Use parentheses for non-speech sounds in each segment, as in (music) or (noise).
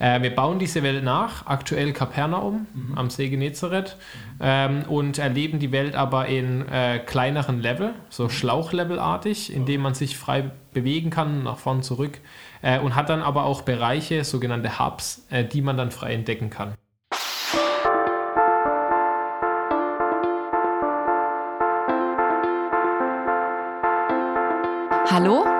Äh, wir bauen diese Welt nach, aktuell Kapernaum mhm. am See Genezareth ähm, und erleben die Welt aber in äh, kleineren Level, so Schlauchlevelartig, in dem man sich frei bewegen kann, nach vorn zurück äh, und hat dann aber auch Bereiche, sogenannte Hubs, äh, die man dann frei entdecken kann. Hallo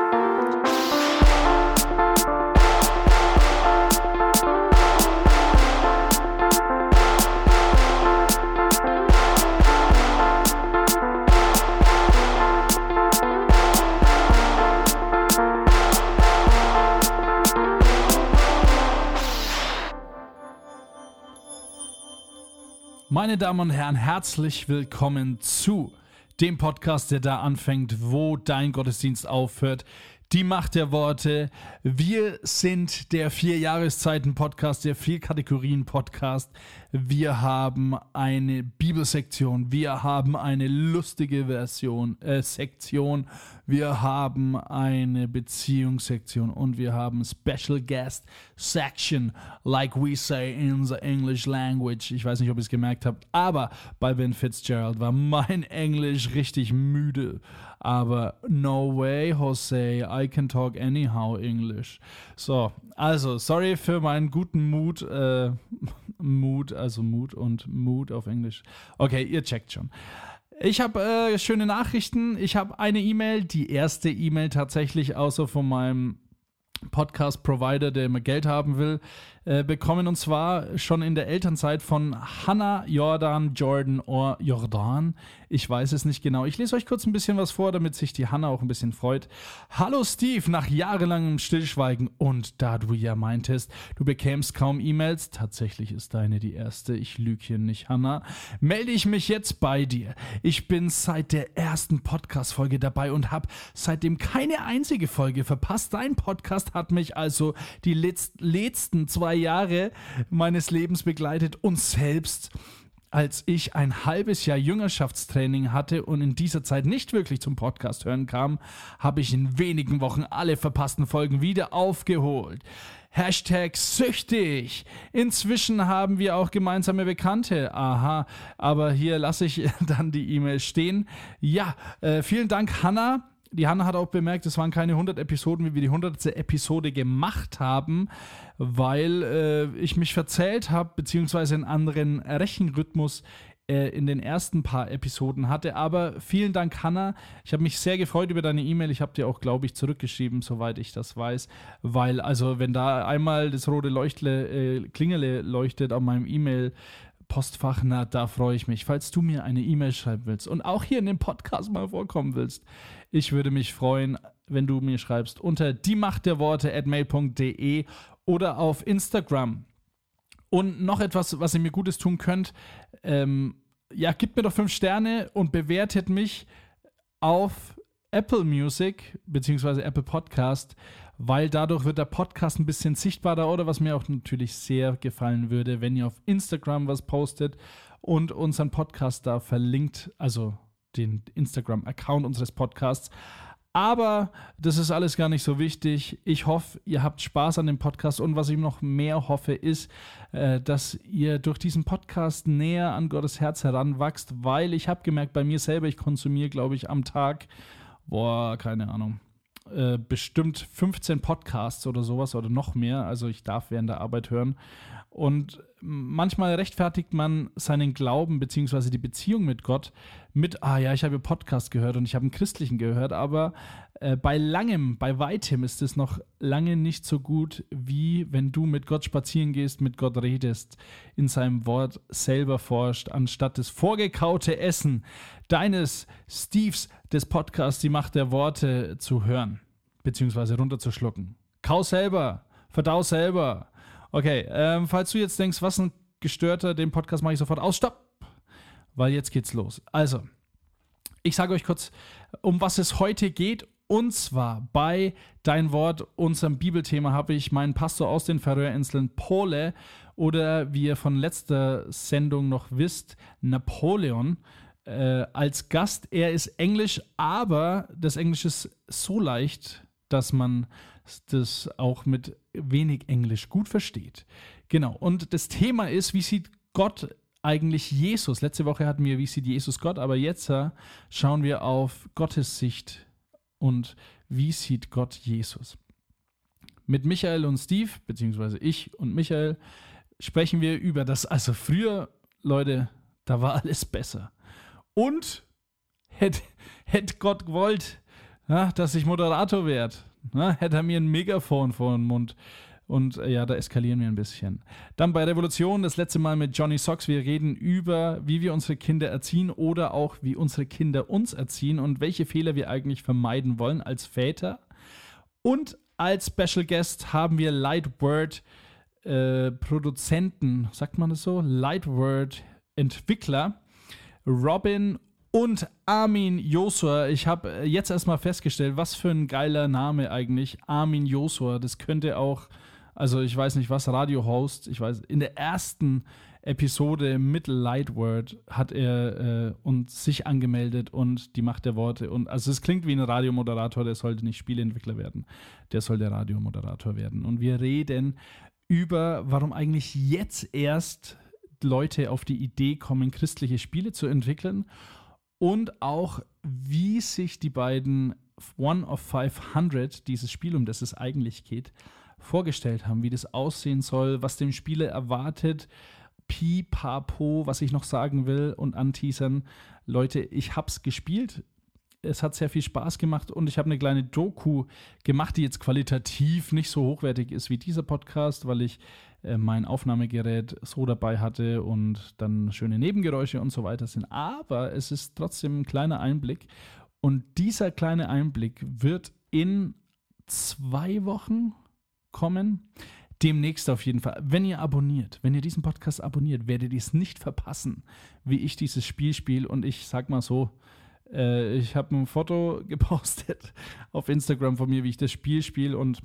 Meine Damen und Herren, herzlich willkommen zu dem Podcast, der da anfängt, wo dein Gottesdienst aufhört. Die Macht der Worte. Wir sind der vier Jahreszeiten Podcast, der vier Kategorien Podcast. Wir haben eine Bibelsektion, wir haben eine lustige Version äh, Sektion, wir haben eine Beziehungssektion und wir haben Special Guest Section, like we say in the English language. Ich weiß nicht, ob ihr es gemerkt habt, aber bei Ben Fitzgerald war mein Englisch richtig müde aber no way, Jose, I can talk anyhow English. So, also, sorry für meinen guten Mut, äh, Mut, also Mut und Mut auf Englisch. Okay, ihr checkt schon. Ich habe äh, schöne Nachrichten. Ich habe eine E-Mail, die erste E-Mail tatsächlich, außer von meinem Podcast-Provider, der immer Geld haben will, äh, bekommen. Und zwar schon in der Elternzeit von Hannah Jordan Jordan or Jordan. Ich weiß es nicht genau. Ich lese euch kurz ein bisschen was vor, damit sich die Hannah auch ein bisschen freut. Hallo Steve, nach jahrelangem Stillschweigen und da du ja meintest, du bekämst kaum E-Mails, tatsächlich ist deine die erste, ich lüge hier nicht, Hannah, melde ich mich jetzt bei dir. Ich bin seit der ersten Podcast-Folge dabei und habe seitdem keine einzige Folge verpasst. Dein Podcast hat mich also die letzten zwei Jahre meines Lebens begleitet und selbst als ich ein halbes Jahr Jüngerschaftstraining hatte und in dieser Zeit nicht wirklich zum Podcast hören kam, habe ich in wenigen Wochen alle verpassten Folgen wieder aufgeholt. Hashtag süchtig. Inzwischen haben wir auch gemeinsame Bekannte. Aha, aber hier lasse ich (laughs) dann die E-Mail stehen. Ja, äh, vielen Dank, Hannah. Die Hanna hat auch bemerkt, es waren keine 100 Episoden, wie wir die 100. Episode gemacht haben, weil äh, ich mich verzählt habe, beziehungsweise einen anderen Rechenrhythmus äh, in den ersten paar Episoden hatte. Aber vielen Dank, Hanna. Ich habe mich sehr gefreut über deine E-Mail. Ich habe dir auch, glaube ich, zurückgeschrieben, soweit ich das weiß. Weil, also, wenn da einmal das rote Leuchtle, äh, Klingele leuchtet auf meinem E-Mail, Postfach, na, da freue ich mich. Falls du mir eine E-Mail schreiben willst und auch hier in dem Podcast mal vorkommen willst, ich würde mich freuen, wenn du mir schreibst unter die Macht der Worte at mail.de oder auf Instagram. Und noch etwas, was ihr mir Gutes tun könnt, ähm, ja, gebt mir doch fünf Sterne und bewertet mich auf Apple Music bzw. Apple Podcast weil dadurch wird der Podcast ein bisschen sichtbarer oder was mir auch natürlich sehr gefallen würde, wenn ihr auf Instagram was postet und unseren Podcast da verlinkt, also den Instagram-Account unseres Podcasts. Aber das ist alles gar nicht so wichtig. Ich hoffe, ihr habt Spaß an dem Podcast und was ich noch mehr hoffe, ist, äh, dass ihr durch diesen Podcast näher an Gottes Herz heranwachst, weil ich habe gemerkt, bei mir selber, ich konsumiere, glaube ich, am Tag, boah, keine Ahnung, äh, bestimmt 15 Podcasts oder sowas oder noch mehr. Also ich darf während der Arbeit hören. Und manchmal rechtfertigt man seinen Glauben bzw. die Beziehung mit Gott mit, ah ja, ich habe Podcast gehört und ich habe einen christlichen gehört, aber äh, bei langem, bei weitem ist es noch lange nicht so gut, wie wenn du mit Gott spazieren gehst, mit Gott redest, in seinem Wort selber forscht, anstatt das vorgekaute Essen deines Steves des Podcasts Die Macht der Worte zu hören, beziehungsweise runterzuschlucken. Kau selber, verdau selber. Okay, ähm, falls du jetzt denkst, was ein gestörter, den Podcast mache ich sofort aus. Stopp! Weil jetzt geht's los. Also, ich sage euch kurz, um was es heute geht. Und zwar bei Dein Wort, unserem Bibelthema, habe ich meinen Pastor aus den Färöerinseln, Pole, oder wie ihr von letzter Sendung noch wisst, Napoleon, äh, als Gast. Er ist Englisch, aber das Englisch ist so leicht, dass man das auch mit wenig Englisch gut versteht. Genau. Und das Thema ist, wie sieht Gott eigentlich Jesus? Letzte Woche hatten wir, wie sieht Jesus Gott, aber jetzt äh, schauen wir auf Gottes Sicht und wie sieht Gott Jesus. Mit Michael und Steve, beziehungsweise ich und Michael, sprechen wir über das. Also früher, Leute, da war alles besser. Und hätte hätt Gott gewollt, ja, dass ich Moderator werde, hätte er mir ein Megafon vor den Mund. Und äh, ja, da eskalieren wir ein bisschen. Dann bei Revolution, das letzte Mal mit Johnny Socks. Wir reden über, wie wir unsere Kinder erziehen oder auch, wie unsere Kinder uns erziehen und welche Fehler wir eigentlich vermeiden wollen als Väter. Und als Special Guest haben wir Lightword äh, Produzenten, sagt man das so? Lightword Entwickler Robin und Armin Josua. Ich habe äh, jetzt erstmal festgestellt, was für ein geiler Name eigentlich. Armin Josua. Das könnte auch, also ich weiß nicht was, Radio-Host. Ich weiß, in der ersten Episode mit Lightword hat er äh, uns sich angemeldet und die Macht der Worte. Und also es klingt wie ein Radiomoderator, der sollte nicht Spieleentwickler werden. Der soll der Radiomoderator werden. Und wir reden über, warum eigentlich jetzt erst Leute auf die Idee kommen, christliche Spiele zu entwickeln und auch, wie sich die beiden One of 500, dieses Spiel, um das es eigentlich geht, vorgestellt haben, wie das aussehen soll, was dem Spieler erwartet. Pi, Papo, was ich noch sagen will und anteasern. Leute, ich hab's gespielt. Es hat sehr viel Spaß gemacht und ich habe eine kleine Doku gemacht, die jetzt qualitativ nicht so hochwertig ist wie dieser Podcast, weil ich äh, mein Aufnahmegerät so dabei hatte und dann schöne Nebengeräusche und so weiter sind. Aber es ist trotzdem ein kleiner Einblick. Und dieser kleine Einblick wird in zwei Wochen kommen. Demnächst auf jeden Fall. Wenn ihr abonniert, wenn ihr diesen Podcast abonniert, werdet ihr es nicht verpassen, wie ich dieses Spiel spiele. Und ich sag mal so, äh, ich habe ein Foto (laughs) gepostet auf Instagram von mir, wie ich das Spiel spiele. Und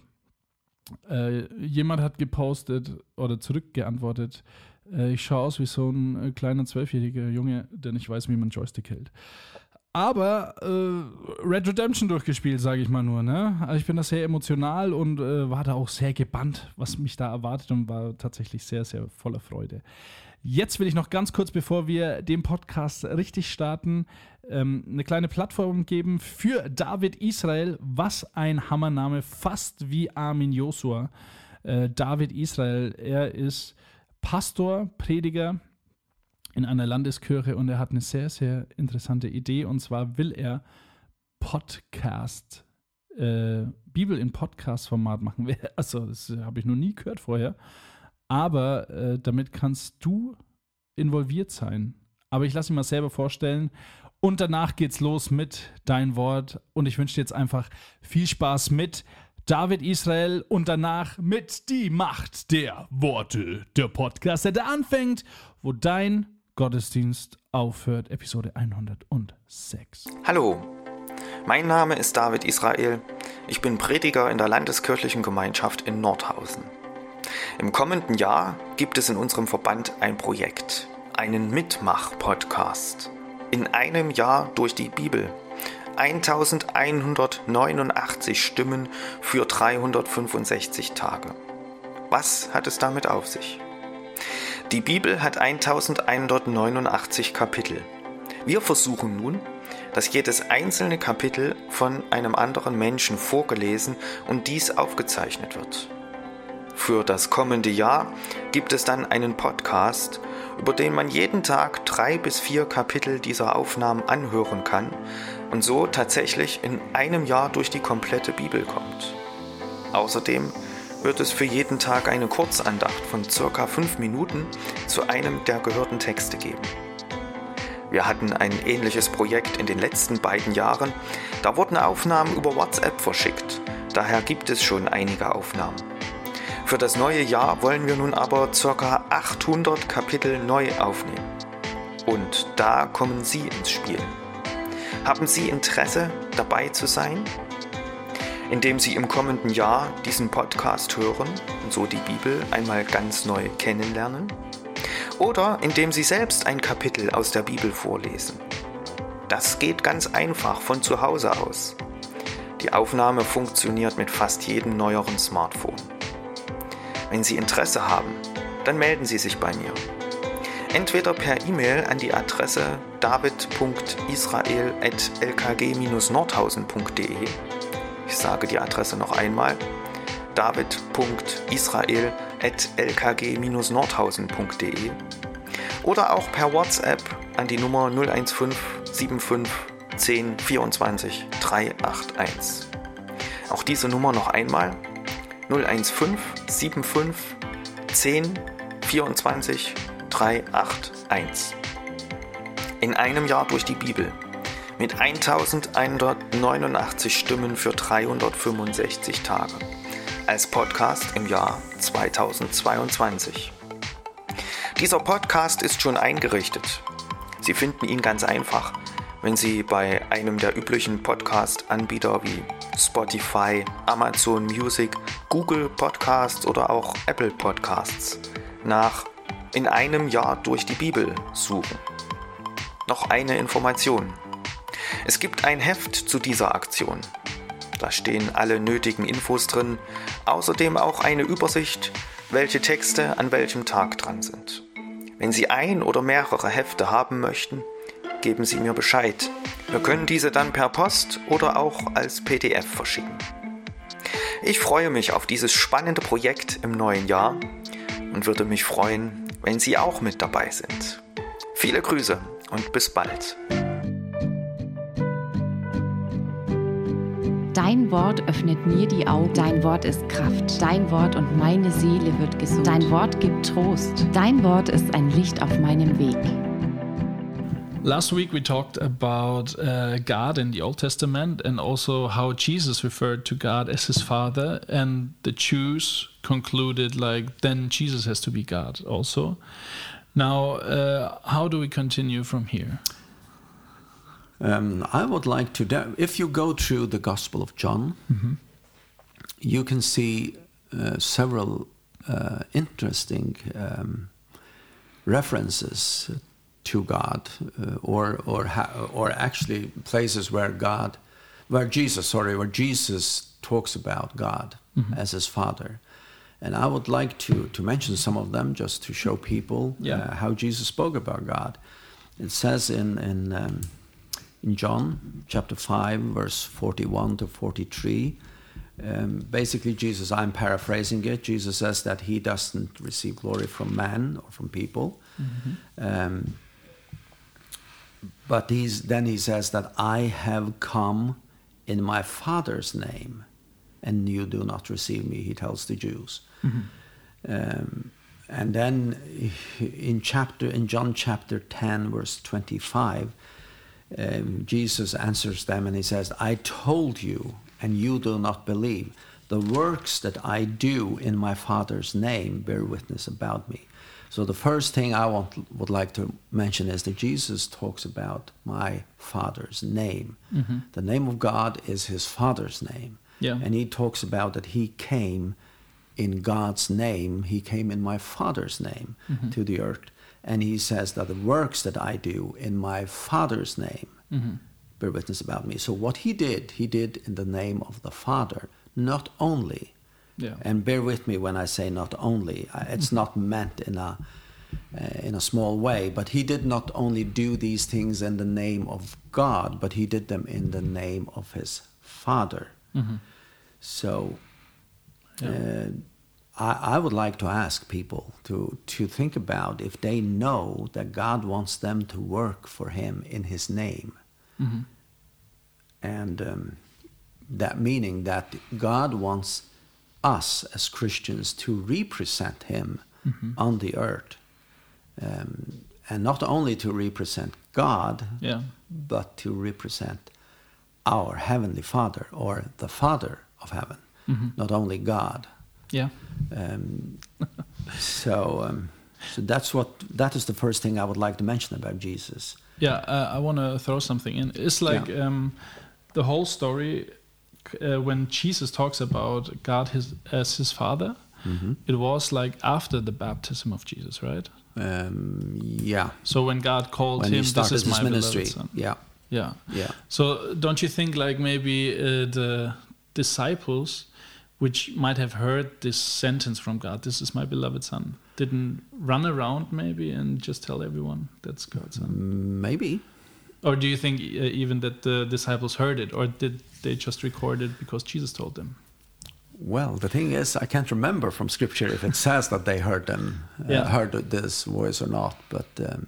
äh, jemand hat gepostet oder zurückgeantwortet, äh, ich schaue aus wie so ein äh, kleiner zwölfjähriger Junge, der nicht weiß, wie man Joystick hält. Aber äh, Red Redemption durchgespielt, sage ich mal nur. Ne? Also ich bin da sehr emotional und äh, war da auch sehr gebannt, was mich da erwartet und war tatsächlich sehr, sehr voller Freude. Jetzt will ich noch ganz kurz, bevor wir den Podcast richtig starten, ähm, eine kleine Plattform geben für David Israel. Was ein Hammername, fast wie Armin Josua. Äh, David Israel, er ist Pastor, Prediger in einer Landeskirche und er hat eine sehr, sehr interessante Idee. Und zwar will er Podcast, äh, Bibel in Podcast-Format machen. (laughs) Also, das habe ich noch nie gehört vorher aber äh, damit kannst du involviert sein. Aber ich lasse mich mal selber vorstellen. Und danach geht's los mit Dein Wort. Und ich wünsche dir jetzt einfach viel Spaß mit David Israel und danach mit Die Macht der Worte. Der Podcast, der anfängt, wo dein Gottesdienst aufhört. Episode 106. Hallo, mein Name ist David Israel. Ich bin Prediger in der Landeskirchlichen Gemeinschaft in Nordhausen. Im kommenden Jahr gibt es in unserem Verband ein Projekt, einen Mitmach-Podcast. In einem Jahr durch die Bibel. 1189 Stimmen für 365 Tage. Was hat es damit auf sich? Die Bibel hat 1189 Kapitel. Wir versuchen nun, dass jedes einzelne Kapitel von einem anderen Menschen vorgelesen und dies aufgezeichnet wird. Für das kommende Jahr gibt es dann einen Podcast, über den man jeden Tag drei bis vier Kapitel dieser Aufnahmen anhören kann und so tatsächlich in einem Jahr durch die komplette Bibel kommt. Außerdem wird es für jeden Tag eine Kurzandacht von circa fünf Minuten zu einem der gehörten Texte geben. Wir hatten ein ähnliches Projekt in den letzten beiden Jahren. Da wurden Aufnahmen über WhatsApp verschickt. Daher gibt es schon einige Aufnahmen. Für das neue Jahr wollen wir nun aber ca. 800 Kapitel neu aufnehmen. Und da kommen Sie ins Spiel. Haben Sie Interesse, dabei zu sein? Indem Sie im kommenden Jahr diesen Podcast hören und so die Bibel einmal ganz neu kennenlernen? Oder indem Sie selbst ein Kapitel aus der Bibel vorlesen? Das geht ganz einfach von zu Hause aus. Die Aufnahme funktioniert mit fast jedem neueren Smartphone. Wenn Sie Interesse haben, dann melden Sie sich bei mir. Entweder per E-Mail an die Adresse david.israel.lkg-nordhausen.de. Ich sage die Adresse noch einmal: david.israel.lkg-nordhausen.de. Oder auch per WhatsApp an die Nummer 015 75 10 24 381. Auch diese Nummer noch einmal 015 75 10 24 381. In einem Jahr durch die Bibel mit 1189 Stimmen für 365 Tage als Podcast im Jahr 2022. Dieser Podcast ist schon eingerichtet. Sie finden ihn ganz einfach, wenn Sie bei einem der üblichen Podcast-Anbieter wie Spotify, Amazon Music, Google Podcasts oder auch Apple Podcasts nach In einem Jahr durch die Bibel suchen. Noch eine Information. Es gibt ein Heft zu dieser Aktion. Da stehen alle nötigen Infos drin, außerdem auch eine Übersicht, welche Texte an welchem Tag dran sind. Wenn Sie ein oder mehrere Hefte haben möchten, geben Sie mir Bescheid. Wir können diese dann per Post oder auch als PDF verschicken. Ich freue mich auf dieses spannende Projekt im neuen Jahr und würde mich freuen, wenn Sie auch mit dabei sind. Viele Grüße und bis bald. Dein Wort öffnet mir die Augen. Dein Wort ist Kraft. Dein Wort und meine Seele wird gesund. Dein Wort gibt Trost. Dein Wort ist ein Licht auf meinem Weg. Last week we talked about uh, God in the Old Testament and also how Jesus referred to God as his father, and the Jews concluded like then Jesus has to be God also. Now, uh, how do we continue from here? Um, I would like to, if you go through the Gospel of John, you can see uh, several uh, interesting um, references to God, uh, or or or actually places where God, where Jesus, sorry, where Jesus talks about God as his Father. And I would like to, to mention some of them just to show people Yeah. uh, how Jesus spoke about God. It says in in um, in John chapter 5, verse 41 to 43. Um, basically, Jesus, I'm paraphrasing it, Jesus says that he doesn't receive glory from man or from people. Um, but he's, then he says that I have come in my Father's name, and you do not receive me, he tells the Jews. Um, and then in chapter in John chapter 10 verse 25 um, Jesus answers them and he says I told you and you do not believe. The works that I do in my father's name bear witness about me so the first thing I want, would like to mention is that Jesus talks about my father's name mm-hmm. the name of God is his father's name Yeah. and he talks about that he came in God's name. He came in my Father's name mm-hmm. to the earth. And he says that the works that I do in my Father's name mm-hmm. bear witness about me. So what he did, he did in the name of the Father, not only. Yeah. And bear with me when I say not only. It's not meant in a uh, in a small way, but he did not only do these things in the name of God, but he did them in the name of his Father. So uh, I, I would like to ask people to, to think about if they know that God wants them to work for Him in His name. And um, that meaning that God wants us as Christians to represent Him on the earth. Um, and not only to represent God, Yeah. but to represent our Heavenly Father or the Father of heaven, not only God. Yeah. Um, (laughs) so, um, so that's what that is the first thing I would like to mention about Jesus. Yeah, uh, I want to throw something in. It's like Yeah. um, the whole story uh, when Jesus talks about God his, as his father. Mm-hmm. It was like after the baptism of Jesus, right? Um, yeah, So when God called when him, "This is my ministry. beloved son." Yeah, Yeah. Yeah. So don't you think like maybe uh, the disciples, which might have heard this sentence from God, "This is my beloved son," didn't run around maybe and just tell everyone that's God's son? Maybe. Or do you think uh, even that the disciples heard it, or did they just record it because Jesus told them? Well, the thing is, I can't remember from scripture if it (laughs) says that they heard them, uh, Yeah. heard this voice or not. But um,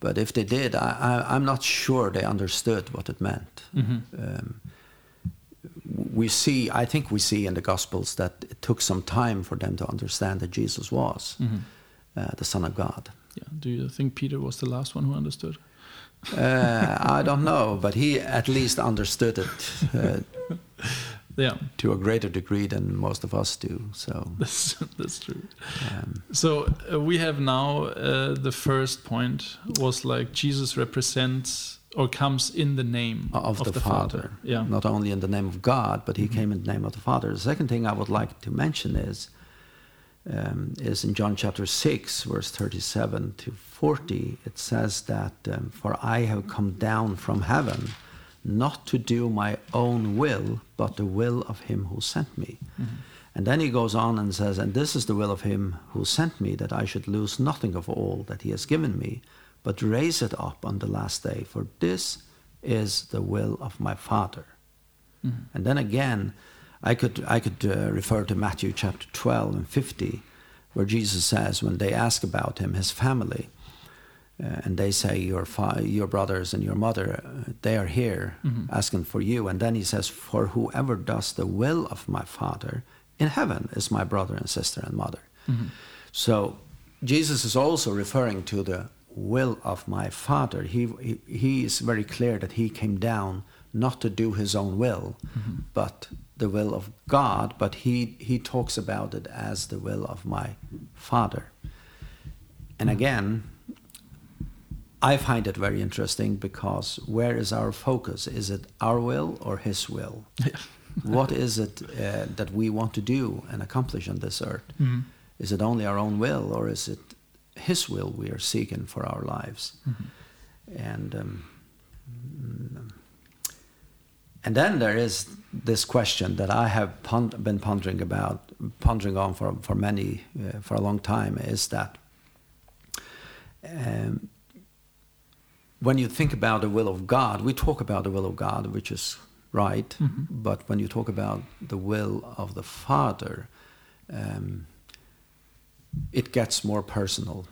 but if they did, I, I, I'm not sure they understood what it meant. Um, we see, I think we see in the Gospels that it took some time for them to understand that Jesus was uh, the Son of God. Yeah. Do you think Peter was the last one who understood? Uh, I don't know, but he at least understood it uh, Yeah. to a greater degree than most of us do. So. (laughs) That's, that's true. Um, So uh, we have now uh, the first point was like Jesus represents or comes in the name of, the, Father. Yeah. Not only in the name of God, but he came in the name of the Father. The second thing I would like to mention is um, is in John chapter 6, verse 37 to 40. It says that, um, For I have come down from heaven not to do my own will, but the will of him who sent me. And then he goes on and says, And this is the will of him who sent me, that I should lose nothing of all that he has given me, but raise it up on the last day. For this is the will of my Father. And then again, I could, I could uh, refer to Matthew chapter 12 and 50, where Jesus says, when they ask about him, his family, uh, and they say, your, fa- your brothers and your mother, uh, they are here asking for you. And then he says, For whoever does the will of my Father in heaven is my brother and sister and mother. So Jesus is also referring to the will of my Father. He, he, he is very clear that he came down not to do his own will, but the will of God. But he, he talks about it as the will of my Father. And again, I find it very interesting because where is our focus? Is it our will or His will? what (laughs) is it uh, that we want to do and accomplish on this earth? Is it only our own will or is it His will we are seeking for our lives? And um, mm, and then there is this question that I have pon- been pondering about, pondering on for for many uh, for a long time. Is that um, when you think about the will of God, we talk about the will of God, which is right. But when you talk about the will of the Father, um, it gets more personal.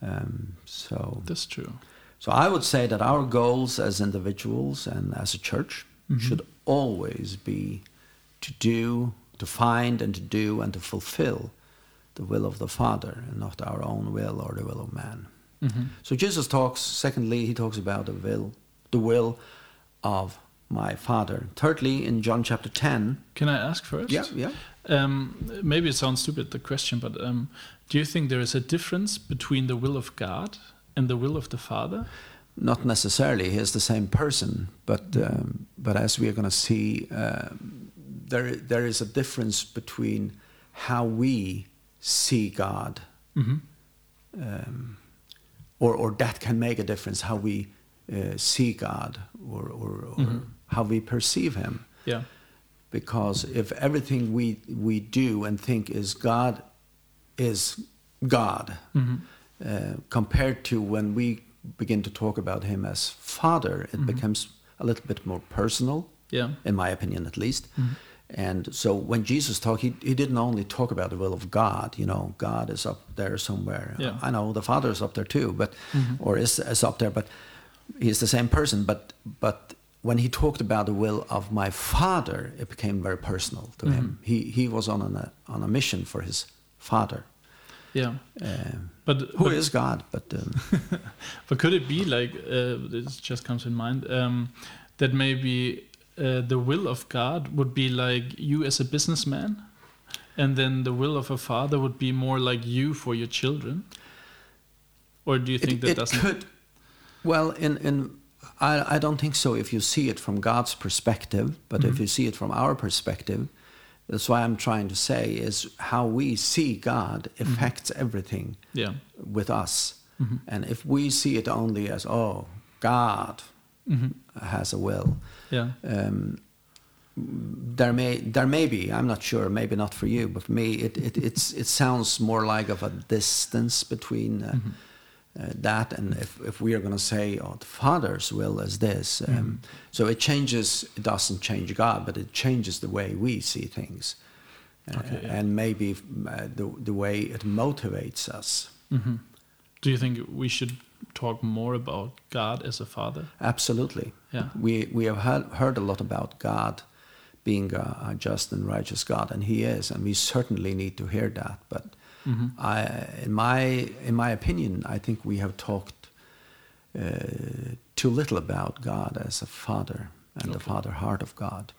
Um, so, That's true. So I would say that our goals as individuals and as a church should always be to do, to find, and to do, and to fulfill the will of the Father, and not our own will or the will of man. So Jesus talks. Secondly, he talks about the will, the will of my Father. Thirdly, in John chapter ten. Can I ask first? Yeah, yeah. Um, maybe it sounds stupid the question, but um, do you think there is a difference between the will of God and the will of the Father? Not necessarily. He is the same person, but um, but as we are going to see, um, there there is a difference between how we see God, um, or or that can make a difference how we uh, see God or or, or how we perceive Him. Yeah. Because if everything we we do and think is God, is God, uh, compared to when we begin to talk about Him as Father, it mm-hmm. becomes a little bit more personal Yeah. in my opinion at least. Mm-hmm. And so when Jesus talked, he, he didn't only talk about the will of God, you know, God is up there somewhere. Yeah. I know the Father is up there too, but mm-hmm. or is, is up there, but he's the same person. But but when he talked about the will of my Father, it became very personal to him. He he was on a on a mission for his Father, Yeah. um, But who but, is God. But um, (laughs) but could it be like uh, this just comes in mind um, that maybe uh, the will of God would be like you as a businessman, and then the will of a father would be more like you for your children? Or do you think it, that it doesn't? could well in in I, I don't think so if you see it from god's perspective but Mm-hmm. if you see it from our perspective that's why i'm trying to say is how we see god Mm-hmm. affects everything Yeah. with us And if we see it only as, oh, God has a will, Yeah. um, there may there may be I'm not sure maybe not for you but for me it, it it's it sounds more like of a distance between uh, uh, that and if, if we are going to say oh the father's will is this um, so it changes it doesn't change God but it changes the way we see things uh, yeah. and maybe uh, the, the way it motivates us Do you think we should talk more about God as a father? Absolutely. Yeah. We we have heard, heard a lot about God being a, a just and righteous God, and He is, and we certainly need to hear that. But I, in my in my opinion, I think we have talked uh, too little about God as a Father and the Father heart of God,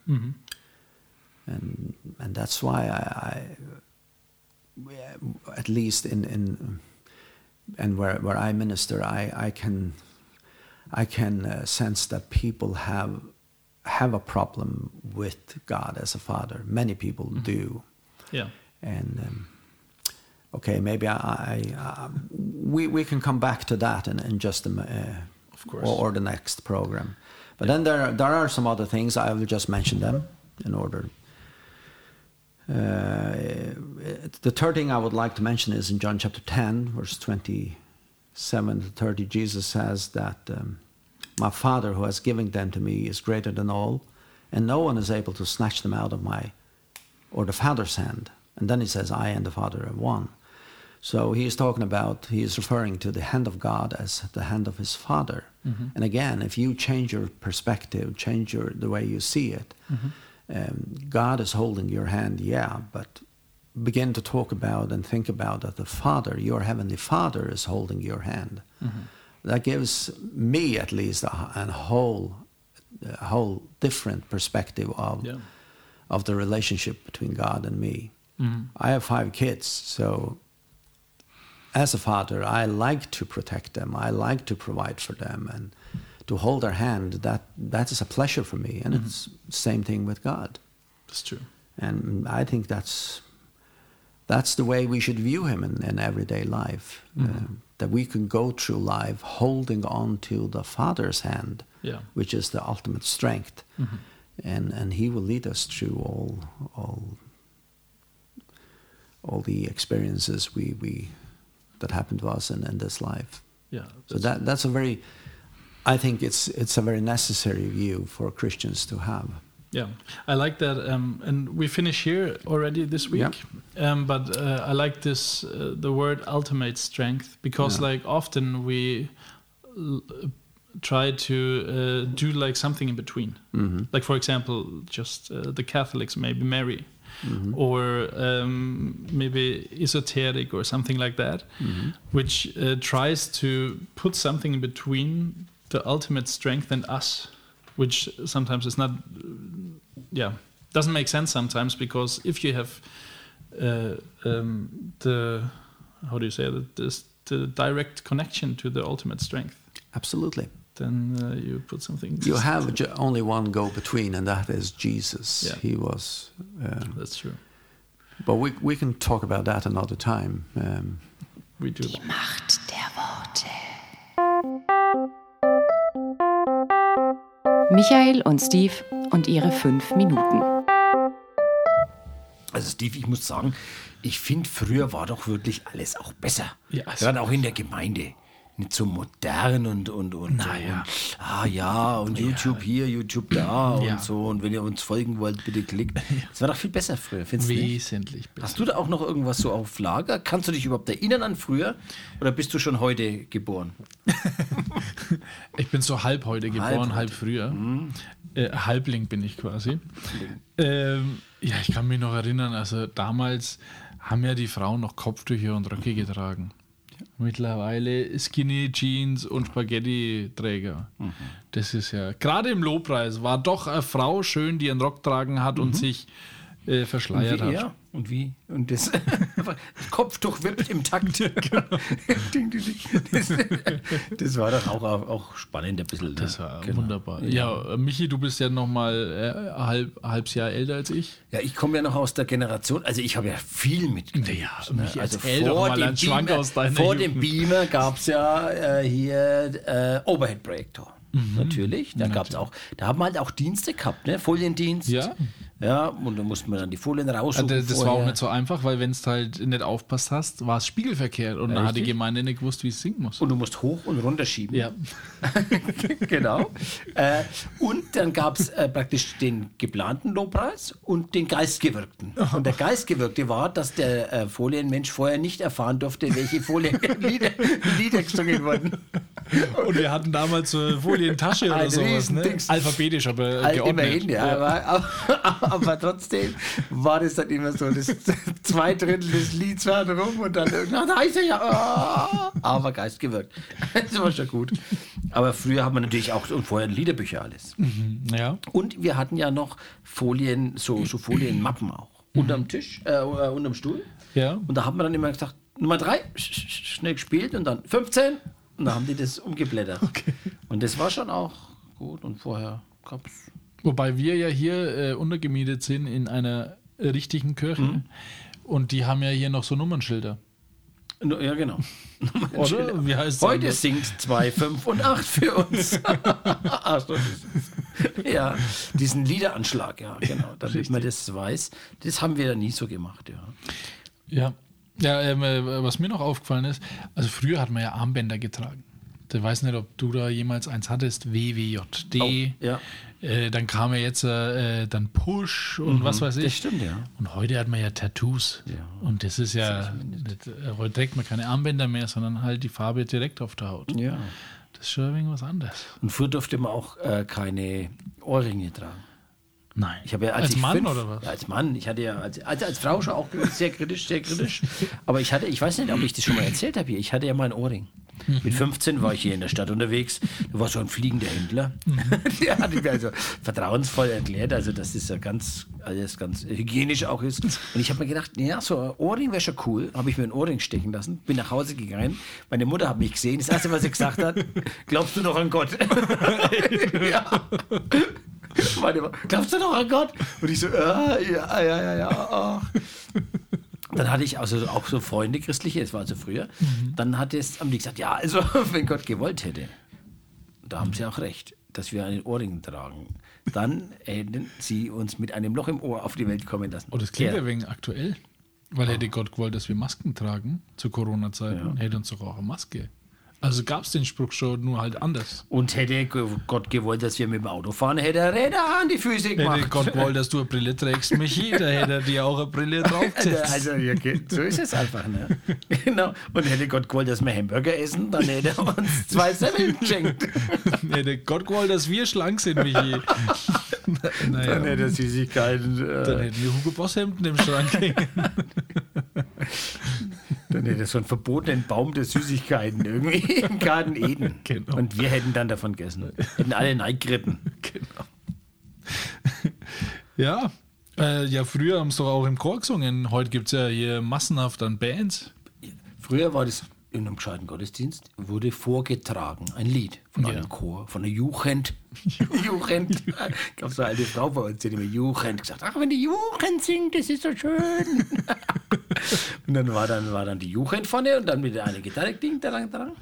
and and that's why I, I at least in in and where where I minister, I I can I can uh, sense that people have have a problem with God as a father. Many people do, Yeah. and um, okay, maybe I, I um, we we can come back to that in, in just a, uh, Of course. or, or the next program. But then there there are some other things I will just mention them in order. Uh, the third thing I would like to mention is in John chapter 10, verse 27 to 30, Jesus says that um, my Father who has given them to me is greater than all, and no one is able to snatch them out of my or the Father's hand. And then he says, I and the Father are one. So he is talking about, he is referring to the hand of God as the hand of his Father. Mm-hmm. And again, if you change your perspective, change your, the way you see it, mm-hmm. um, God is holding your hand, yeah, but begin to talk about and think about that the Father, your heavenly Father, is holding your hand. Mm-hmm. That gives me, at least, a, a whole, a whole different perspective of Yeah. of the relationship between God and me. I have five kids, so as a father, I like to protect them. I like to provide for them and to hold their hand. That that is a pleasure for me, and mm-hmm. it's same thing with God. That's true. And I think that's that's the way we should view Him in, in everyday life. Uh, mm-hmm. that we can go through life holding on to the Father's hand, Yeah. which is the ultimate strength, mm-hmm. and and He will lead us through all all all the experiences we we that happened to us in, in this life. Yeah. So that that's a very, I think it's it's a very necessary view for Christians to have. Yeah, I like that. Um, and we finish here already this week. Um, but uh, I like this uh, the word ultimate strength because Yeah. like often we l- try to uh, do like something in between. Like for example, just uh, the Catholics maybe Mary. Or um, maybe esoteric or something like that, which uh, tries to put something in between the ultimate strength and us, which sometimes is not yeah doesn't make sense sometimes because if you have uh, um, the how do you say that this the direct connection to the ultimate strength. Absolutely. Then uh, you put something You have ju- only one go between, and that is Jesus. Yeah. He was. Um, that's true but we we can talk about that another time. Um, we do Macht der Worte. Michael und Steve und ihre fünf Minuten. Also Steve, ich muss sagen, ich finde, früher war doch wirklich alles auch besser. Ja, also- Gerade auch in der Gemeinde. Nicht so modern und und und, Naja. und ah ja und YouTube hier, YouTube da Ja. und so und wenn ihr uns folgen wollt, bitte klickt. (laughs) Es war doch viel besser früher, findest du nicht? wesentlich besser Hast du da auch noch irgendwas so auf Lager? Kannst du dich überhaupt erinnern an früher oder bist du schon heute geboren? (laughs) ich bin so halb heute geboren Halb halb, heute. früher äh, Halbling bin ich quasi ähm, ja ich kann mich noch erinnern also damals haben ja die Frauen noch Kopftücher und Röcke getragen Mittlerweile Skinny Jeans und Spaghetti-Träger. Das ist ja, gerade im Lobpreis war doch eine Frau schön, die einen Rock tragen hat und sich äh, verschleiert und wie, hat. ja, und wie? Und das (laughs) Kopftuch wippt im Takt. (laughs) Genau. Das, das war doch auch, auch, spannend ein bisschen. Das ne? war Genau. wunderbar. Ja, äh, Michi, du bist ja noch mal äh, halb, halbes Jahr älter als ich. Ja, ich komme ja noch aus der Generation, also ich habe ja viel mitgekriegt. Ja, ne? Michi, also einen Schwank Beamer, vor dem Beamer gab es ja äh, hier äh, Overhead-Projektor. Mhm. Natürlich, da gab es auch, da haben wir halt auch Dienste gehabt, ne? Foliendienst. Ja. Ja, und da musste man dann die Folien Also raussuchen. das war auch vorher. nicht so einfach, weil wenn es halt nicht aufpasst hast, war es spiegelverkehrt und dann hat die Richtig. Gemeinde nicht gewusst, wie es singen muss. Und du musst hoch und runter schieben. ja. (laughs) genau. Äh, und dann gab es äh, praktisch den geplanten Lobpreis und den geistgewirkten. (laughs) Und der geistgewirkte war, dass der äh, Folienmensch vorher nicht erfahren durfte, welche Folien (laughs) Lieder, Lieder gesungen wurden. Und wir hatten damals so eine Folientasche oder sowas, ne? Alphabetisch, aber Halt geordnet. immerhin, ja. Aber, aber, aber trotzdem war das dann immer so, das zwei Drittel des Lieds waren rum und dann irgendwann, da ist er ja. ah, aber geistgewirkt. Das war schon gut. Aber früher haben wir natürlich auch, und vorher Liederbücher alles. Ja. Und wir hatten ja noch Folien, so, so Folienmappen auch. Unterm Tisch, äh, unterm Stuhl. Ja. Und da haben wir dann immer gesagt, Nummer drei, sch- sch- schnell gespielt und dann 15. Und da haben die das umgeblättert. Und das war schon auch gut. Und vorher gab es. Wobei wir ja hier äh, untergemietet sind in einer richtigen Kirche. Mhm. Und die haben ja hier noch so Nummernschilder. Ja, genau. (laughs) Oder? Wie heißt Heute singt 2, 5 und 8 für uns. (laughs) Ja, diesen Liederanschlag, ja, genau. Damit man das weiß. Das haben wir ja nie so gemacht, ja. Ja. Ja, ähm, äh, was mir noch aufgefallen ist, also früher hat man ja Armbänder getragen. Ich weiß nicht, ob du da jemals eins hattest, WWJD. Oh, ja. Äh, dann kam ja jetzt äh, dann Push und was weiß ich. Mhm. das stimmt, ja. Und heute hat man ja Tattoos. Und das ist ja, äh, heute trägt man keine Armbänder mehr, sondern halt die Farbe direkt auf der Haut. Ja. Das ist schon wenig was anderes. Und früher durfte man auch äh, keine Ohrringe tragen. Nein. Ich habe ja, als, als Mann fünf, oder was? Ja, als Mann. Ich hatte ja als, als, als Frau schon auch sehr kritisch, sehr kritisch. Aber ich hatte, ich weiß nicht, ob ich das schon mal erzählt habe hier. Ich hatte ja mal einen Ohrring. Mhm. Mit 15 war ich hier in der Stadt unterwegs. Da war so ein fliegender Händler. Mhm. (laughs) Der hatte mir also vertrauensvoll erklärt, also dass das ja ganz, alles ganz hygienisch auch ist. Und ich habe mir gedacht, ja, so ein Ohrring wäre schon cool. Habe ich mir einen Ohrring stechen lassen, bin nach Hause gegangen. Meine Mutter hat mich gesehen. Das erste, was sie gesagt hat, (laughs) glaubst du noch an Gott? (laughs) ja. Meine glaubst du noch an Gott? Und ich so, ah, ja, ja, ja, ja. ach. Dann hatte ich also auch so Freunde, christliche, das war also früher. Dann hat es, haben die gesagt, ja, also (laughs) wenn Gott gewollt hätte, da haben sie auch recht, dass wir einen Ohrring tragen, dann hätten sie uns mit einem Loch im Ohr auf die Welt kommen lassen. Oh, das klingt Ja. wenig aktuell. Weil hätte Gott gewollt, dass wir Masken tragen zu Corona-Zeiten, hätte uns doch auch eine Maske. Also gab es den Spruch schon, nur halt anders. Und hätte Gott gewollt, dass wir mit dem Auto fahren, hätte er Räder an die Füße gemacht. Hätte Gott (laughs) gewollt, dass du eine Brille trägst, Michi, da hätte er dir auch eine Brille (laughs) draufgesetzt. Also, so ist es einfach. Ne? (laughs) Genau. Und hätte Gott gewollt, dass wir Hamburger essen, dann hätte er uns zwei Semmeln geschenkt. hätte Gott gewollt, dass wir schlank sind, Michi. Dann naja, hätte er Süßigkeiten. dann Äh, hätten wir Hugo Boss Hemden im Schrank hängen. Dann hätte er so einen verbotenen Baum der Süßigkeiten irgendwie (laughs) im Garten Eden. Genau. Und wir hätten dann davon gegessen. Hätten alle neigritten. (laughs) Genau. (laughs) Ja, äh, ja, früher haben sie doch auch im Chor gesungen. Heute gibt es ja hier massenhaft an Bands. Früher war das in einem gescheiten Gottesdienst, wurde vorgetragen, ein Lied von Ja. einem Chor, von der Jugend. (laughs) Jugend. Gab so eine alte Frau bei uns, die hat immer Jugend gesagt, ach, wenn die Jugend singt, das ist so schön. (laughs) und dann war dann, war dann die Jugend vorne und dann mit einer Gitarre, ding, darang, darang.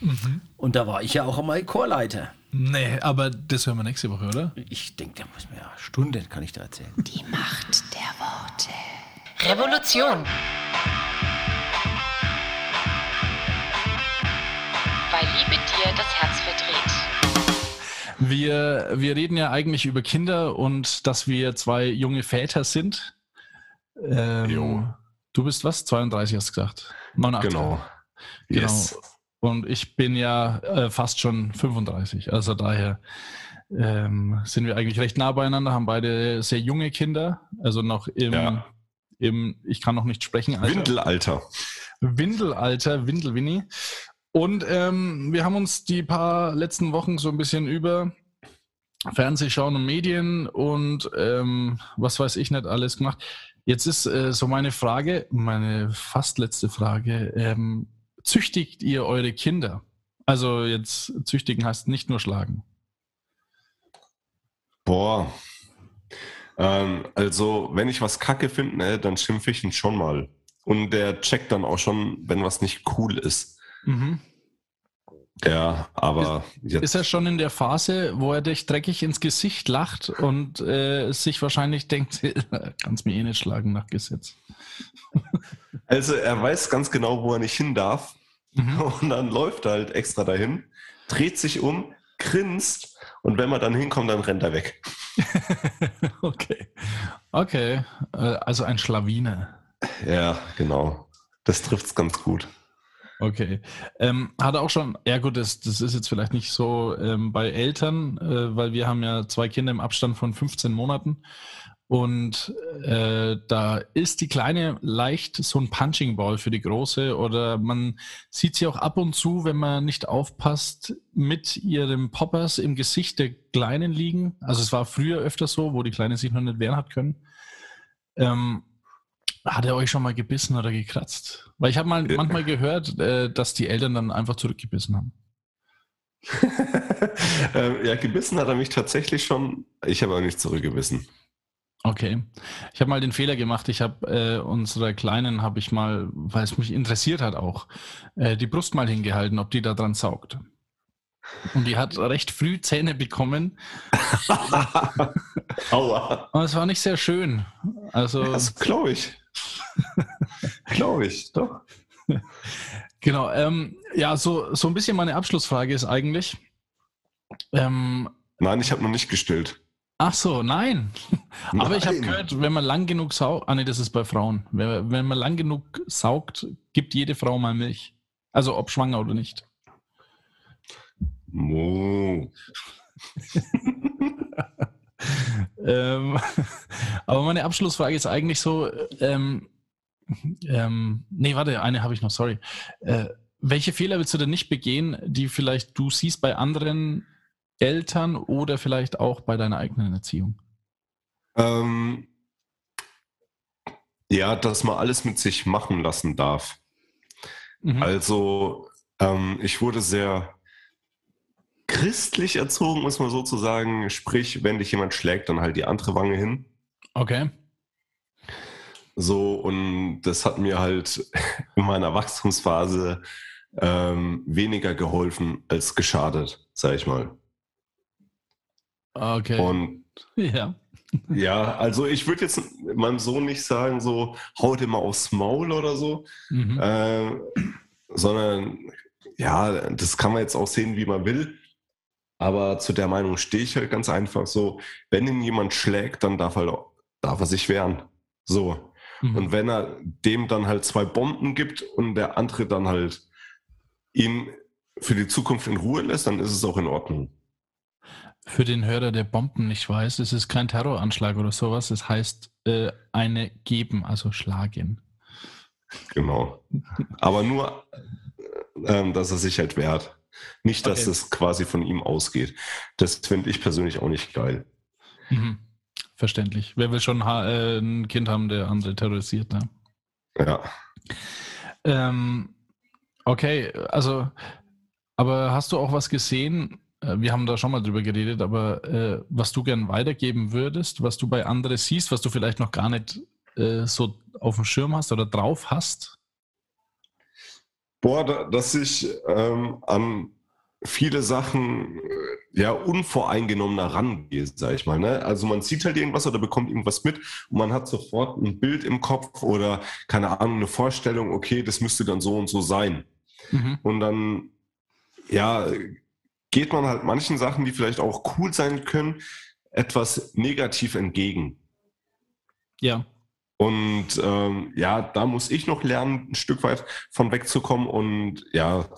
Mhm. Und da war ich ja auch einmal Chorleiter. Nee, aber das hören wir nächste Woche, oder? Ich denke, da muss man ja Stunden kann ich da erzählen. Die Macht der Worte. Revolution. Weil Liebe dir das Herz verdreht. Wir, wir reden ja eigentlich über Kinder und dass wir zwei junge Väter sind. Ähm, Jo. Du bist was? 32 hast du gesagt. 89. Genau. Genau. Yes. Und ich bin ja äh, fast schon 35. Also daher ähm, sind wir eigentlich recht nah beieinander, haben beide sehr junge Kinder. Also noch im, Ja. im ich kann noch nicht sprechen. Alter. Windelalter. Windelalter, Windelwinnie. Und ähm, wir haben uns die paar letzten Wochen so ein bisschen über Fernseh schauen und Medien und ähm, was weiß ich nicht alles gemacht. Jetzt ist äh, so meine Frage, meine fast letzte Frage. Ähm, züchtigt ihr eure Kinder? Also jetzt züchtigen heißt nicht nur schlagen. Boah. Ähm, also, wenn ich was kacke finde, ne, dann schimpfe ich ihn schon mal. Und der checkt dann auch schon, wenn was nicht cool ist. Mhm. Ja, aber jetzt, Ist er schon in der Phase, wo er dich dreckig ins Gesicht lacht und äh, sich wahrscheinlich denkt, (laughs) kannst mir eh nicht schlagen nach Gesetz. (laughs) also er weiß ganz genau, wo er nicht hin darf. Mhm. (laughs) Und dann läuft er halt extra dahin, dreht sich um, grinst und wenn man dann hinkommt, dann rennt er weg. okay. Okay. Äh, also ein Schlawiner. Ja, genau. Das trifft's ganz gut. Okay. Ähm, hat er auch schon, ja gut, das, das ist jetzt vielleicht nicht so ähm, bei Eltern, äh, weil wir haben ja zwei Kinder im Abstand von 15 Monaten. Und äh, da ist die Kleine leicht so ein Punching Ball für die Große oder man sieht sie auch ab und zu, wenn man nicht aufpasst, mit ihrem Poppers im Gesicht der Kleinen liegen. Also es war früher öfter so, wo die Kleine sich noch nicht wehren hat können. Ähm, hat er euch schon mal gebissen oder gekratzt? Weil ich habe mal Ja. manchmal gehört, äh, dass die Eltern dann einfach zurückgebissen haben. (laughs) ähm, ja, gebissen hat er mich tatsächlich schon. Ich habe aber nicht zurückgebissen. Okay. Ich habe mal den Fehler gemacht. Ich habe äh, unserer Kleinen, habe ich mal, weil es mich interessiert hat auch, äh, die Brust mal hingehalten, ob die da dran saugt. Und die hat recht früh Zähne bekommen. (laughs) Aua. Und es war nicht sehr schön. Also, Das glaube ich. (laughs) glaube ich, doch. (laughs) genau. Ähm, ja, so, so ein bisschen meine Abschlussfrage ist eigentlich. Ähm, Nein, ich habe noch nicht gestillt. ach so, nein. (laughs) Aber ich habe Nein. gehört, wenn man lang genug saugt, ah nee, das ist bei Frauen. Wenn, wenn man lang genug saugt, gibt jede Frau mal Milch. Also ob schwanger oder nicht. Mo. Ähm, (laughs) aber meine Abschlussfrage ist eigentlich so, ähm, ähm, nee, warte, eine habe ich noch, sorry. Äh, welche Fehler willst du denn nicht begehen, die vielleicht du siehst bei anderen Eltern oder vielleicht auch bei deiner eigenen Erziehung? Ähm, ja, dass man alles mit sich machen lassen darf. Mhm. Also, ähm, ich wurde sehr christlich erzogen, muss man sozusagen. Sprich, wenn dich jemand schlägt, dann halt die andere Wange hin. Okay. So, und das hat mir halt (laughs) in meiner Wachstumsphase ähm, weniger geholfen als geschadet, sag ich mal. Okay. Und (laughs) ja. ja, also ich würde jetzt meinem Sohn nicht sagen, so, haut immer aufs Maul oder so, Mhm. äh, sondern ja, das kann man jetzt auch sehen, wie man will. Aber zu der Meinung stehe ich halt ganz einfach so, wenn ihn jemand schlägt, dann darf, halt, auch- darf er sich wehren. So. Mhm. Und wenn er dem dann halt zwei Bomben gibt und der andere dann halt ihn für die Zukunft in Ruhe lässt, dann ist es auch in Ordnung. Für den Hörer, der Bomben nicht weiß, es ist kein Terroranschlag oder sowas. Es heißt äh, eine geben, also schlagen. Genau. Aber nur, ähm, dass er sich halt wehrt. Nicht, dass Okay. es quasi von ihm ausgeht. Das finde ich persönlich auch nicht geil. Mhm. Verständlich. Wer will schon äh, ein Kind haben, der andere terrorisiert? Ne? Ja. Ähm, okay, also, aber hast du auch was gesehen? Äh, Wir haben da schon mal drüber geredet, aber äh, was du gern weitergeben würdest, was du bei anderen siehst, was du vielleicht noch gar nicht äh, so auf dem Schirm hast oder drauf hast? Boah, da, dass ich ähm, an viele Sachen äh, ja unvoreingenommener rangehe, sag ich mal. Ne? Also man sieht halt irgendwas oder bekommt irgendwas mit und man hat sofort ein Bild im Kopf oder keine Ahnung, eine Vorstellung, okay, das müsste dann so und so sein. Mhm. Und dann, ja, geht man halt manchen Sachen, die vielleicht auch cool sein können, etwas negativ entgegen. Ja. Und ähm, ja, da muss ich noch lernen, ein Stück weit von wegzukommen. Und ja,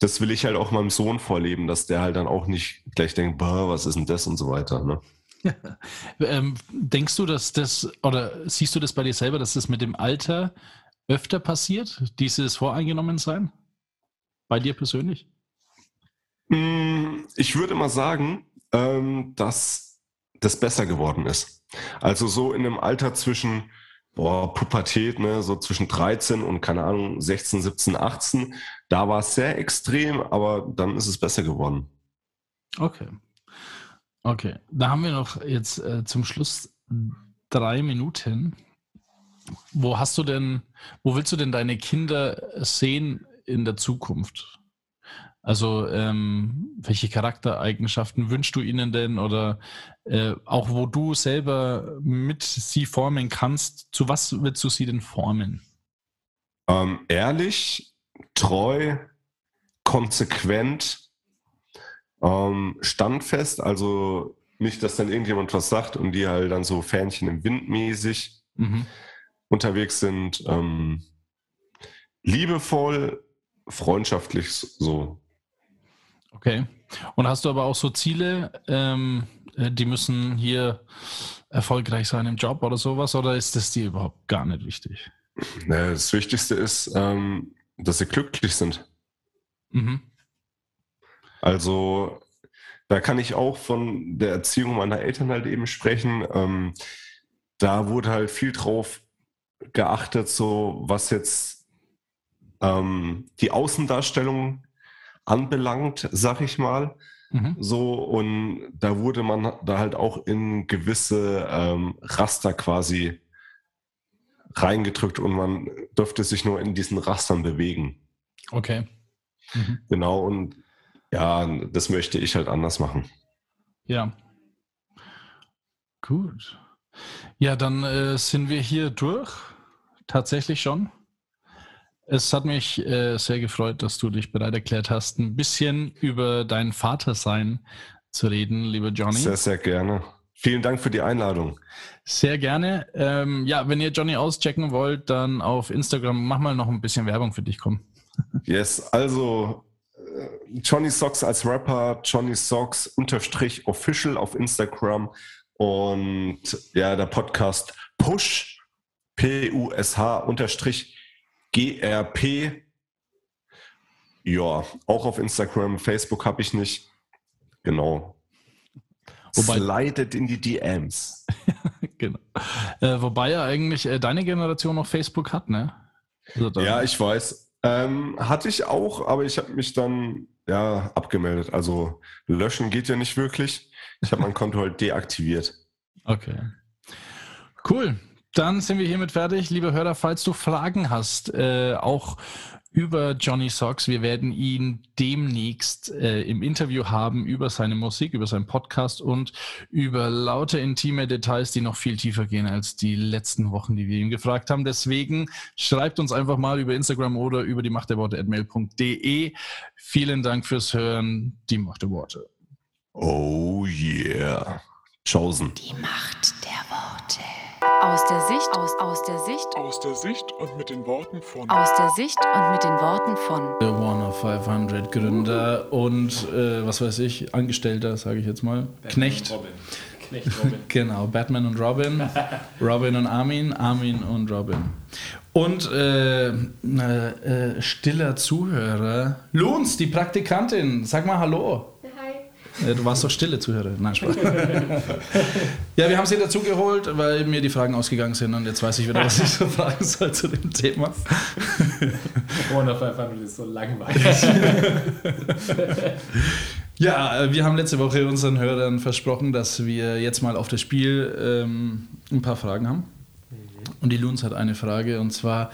das will ich halt auch meinem Sohn vorleben, dass der halt dann auch nicht gleich denkt, boah, was ist denn das und so weiter. Ne? (laughs) Ähm, denkst du, dass das, oder siehst du das bei dir selber, dass das mit dem Alter öfter passiert, dieses Voreingenommensein? Bei dir persönlich? Mm, Ich würde mal sagen, ähm, dass das besser geworden ist. Also so in einem Alter zwischen boah, Pubertät, ne, so zwischen 13 und keine Ahnung, 16, 17, 18, da war es sehr extrem, aber dann ist es besser geworden. Okay. Okay. Da haben wir noch jetzt äh, zum Schluss drei Minuten. Wo hast du denn, wo willst du denn deine Kinder sehen in der Zukunft? Also ähm, welche Charaktereigenschaften wünschst du ihnen denn oder äh, auch wo du selber mit sie formen kannst, zu was willst du sie denn formen? Ähm, ehrlich, treu, konsequent, ähm, standfest, also nicht, dass dann irgendjemand was sagt und die halt dann so Fähnchen im Wind mäßig mhm. unterwegs sind. Ähm, liebevoll, freundschaftlich so. Okay. Und hast du aber auch so Ziele, ähm, äh, die müssen hier erfolgreich sein im Job oder sowas, oder ist das dir überhaupt gar nicht wichtig? Das Wichtigste ist, ähm, dass sie glücklich sind. Mhm. Also da kann ich auch von der Erziehung meiner Eltern halt eben sprechen. Ähm, da wurde halt viel drauf geachtet, so was jetzt ähm, die Außendarstellung anbelangt, sag ich mal. Mhm. So, und da wurde man da halt auch in gewisse ähm, Raster quasi reingedrückt und man dürfte sich nur in diesen Rastern bewegen. Okay. Mhm. Genau, und ja, das möchte ich halt anders machen. Ja. Gut. Ja, dann äh, sind wir hier durch. Tatsächlich schon. Es hat mich äh, sehr gefreut, dass du dich bereit erklärt hast, ein bisschen über dein Vatersein zu reden, lieber Johnny. Sehr, sehr gerne. Vielen Dank für die Einladung. Sehr gerne. Ähm, ja, wenn ihr Johnny auschecken wollt, dann auf Instagram, mach mal noch ein bisschen Werbung für dich, komm. (laughs) Yes, also äh, Johnny Socks als Rapper, Johnny Socks unterstrich official auf Instagram und ja, der Podcast Push, P-U-S-H unterstrich GRP. Ja, auch auf Instagram, Facebook habe ich nicht. Genau. Wobei, Slidet in die DMs. (laughs) genau. Äh, wobei ja eigentlich äh, deine Generation noch Facebook hat, ne? Also ja, ich weiß. Ähm, hatte ich auch, aber ich habe mich dann ja abgemeldet. Also löschen geht ja nicht wirklich. Ich habe mein (laughs) Konto halt deaktiviert. Okay. Cool. Dann sind wir hiermit fertig. Liebe Hörer, falls du Fragen hast, äh, auch über Johnny Socks. Wir werden ihn demnächst äh, im Interview haben über seine Musik, über seinen Podcast und über lauter intime Details, die noch viel tiefer gehen als die letzten Wochen, die wir ihm gefragt haben. Deswegen schreibt uns einfach mal über Instagram oder über die Macht der Worte at mail.de. Vielen Dank fürs Hören. Die Macht der Worte. Oh yeah. Chosen. Die Macht der Worte. Aus der Sicht, aus, aus der Sicht, aus der Sicht und mit den Worten von, aus der Sicht und mit den Worten von, der Warner 500 Gründer und äh, was weiß ich, Angestellter, sage ich jetzt mal, Batman Knecht. Robin. Knecht Robin. (laughs) genau, Batman und Robin, (laughs) Robin und Armin, Armin und Robin. Und äh, äh, stiller Zuhörer, Luns, die Praktikantin, sag mal Hallo. Du warst doch stille Zuhörer. Nein, Spaß. (laughs) ja, wir haben sie dazu geholt, weil mir die Fragen ausgegangen sind und jetzt weiß ich wieder, was ich so fragen soll zu dem Thema. Corona 500 ist so langweilig. (laughs) ja, wir haben letzte Woche unseren Hörern versprochen, dass wir jetzt mal auf das Spiel ähm, ein paar Fragen haben. Und die Luns hat eine Frage und zwar,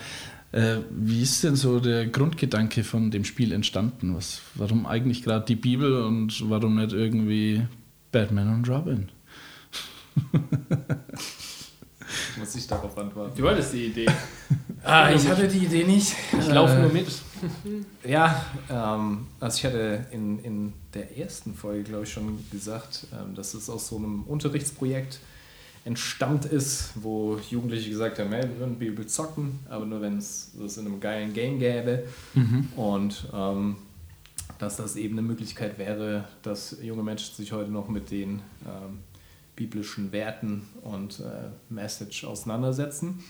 äh, wie ist denn so der Grundgedanke von dem Spiel entstanden? Was, warum eigentlich gerade die Bibel und warum nicht irgendwie Batman und Robin? (laughs) Muss ich darauf antworten? Du hattest die Idee. (laughs) ah, ich hatte die Idee nicht. Ich äh, laufe nur mit. (laughs) ja, ähm, also ich hatte in, in der ersten Folge, glaube ich, schon gesagt, ähm, dass es aus so einem Unterrichtsprojekt entstammt ist, wo Jugendliche gesagt haben, hey, wir würden Bibel zocken, aber nur wenn es das in einem geilen Game gäbe. Mhm. Und ähm, dass das eben eine Möglichkeit wäre, dass junge Menschen sich heute noch mit den ähm, biblischen Werten und äh, Message auseinandersetzen.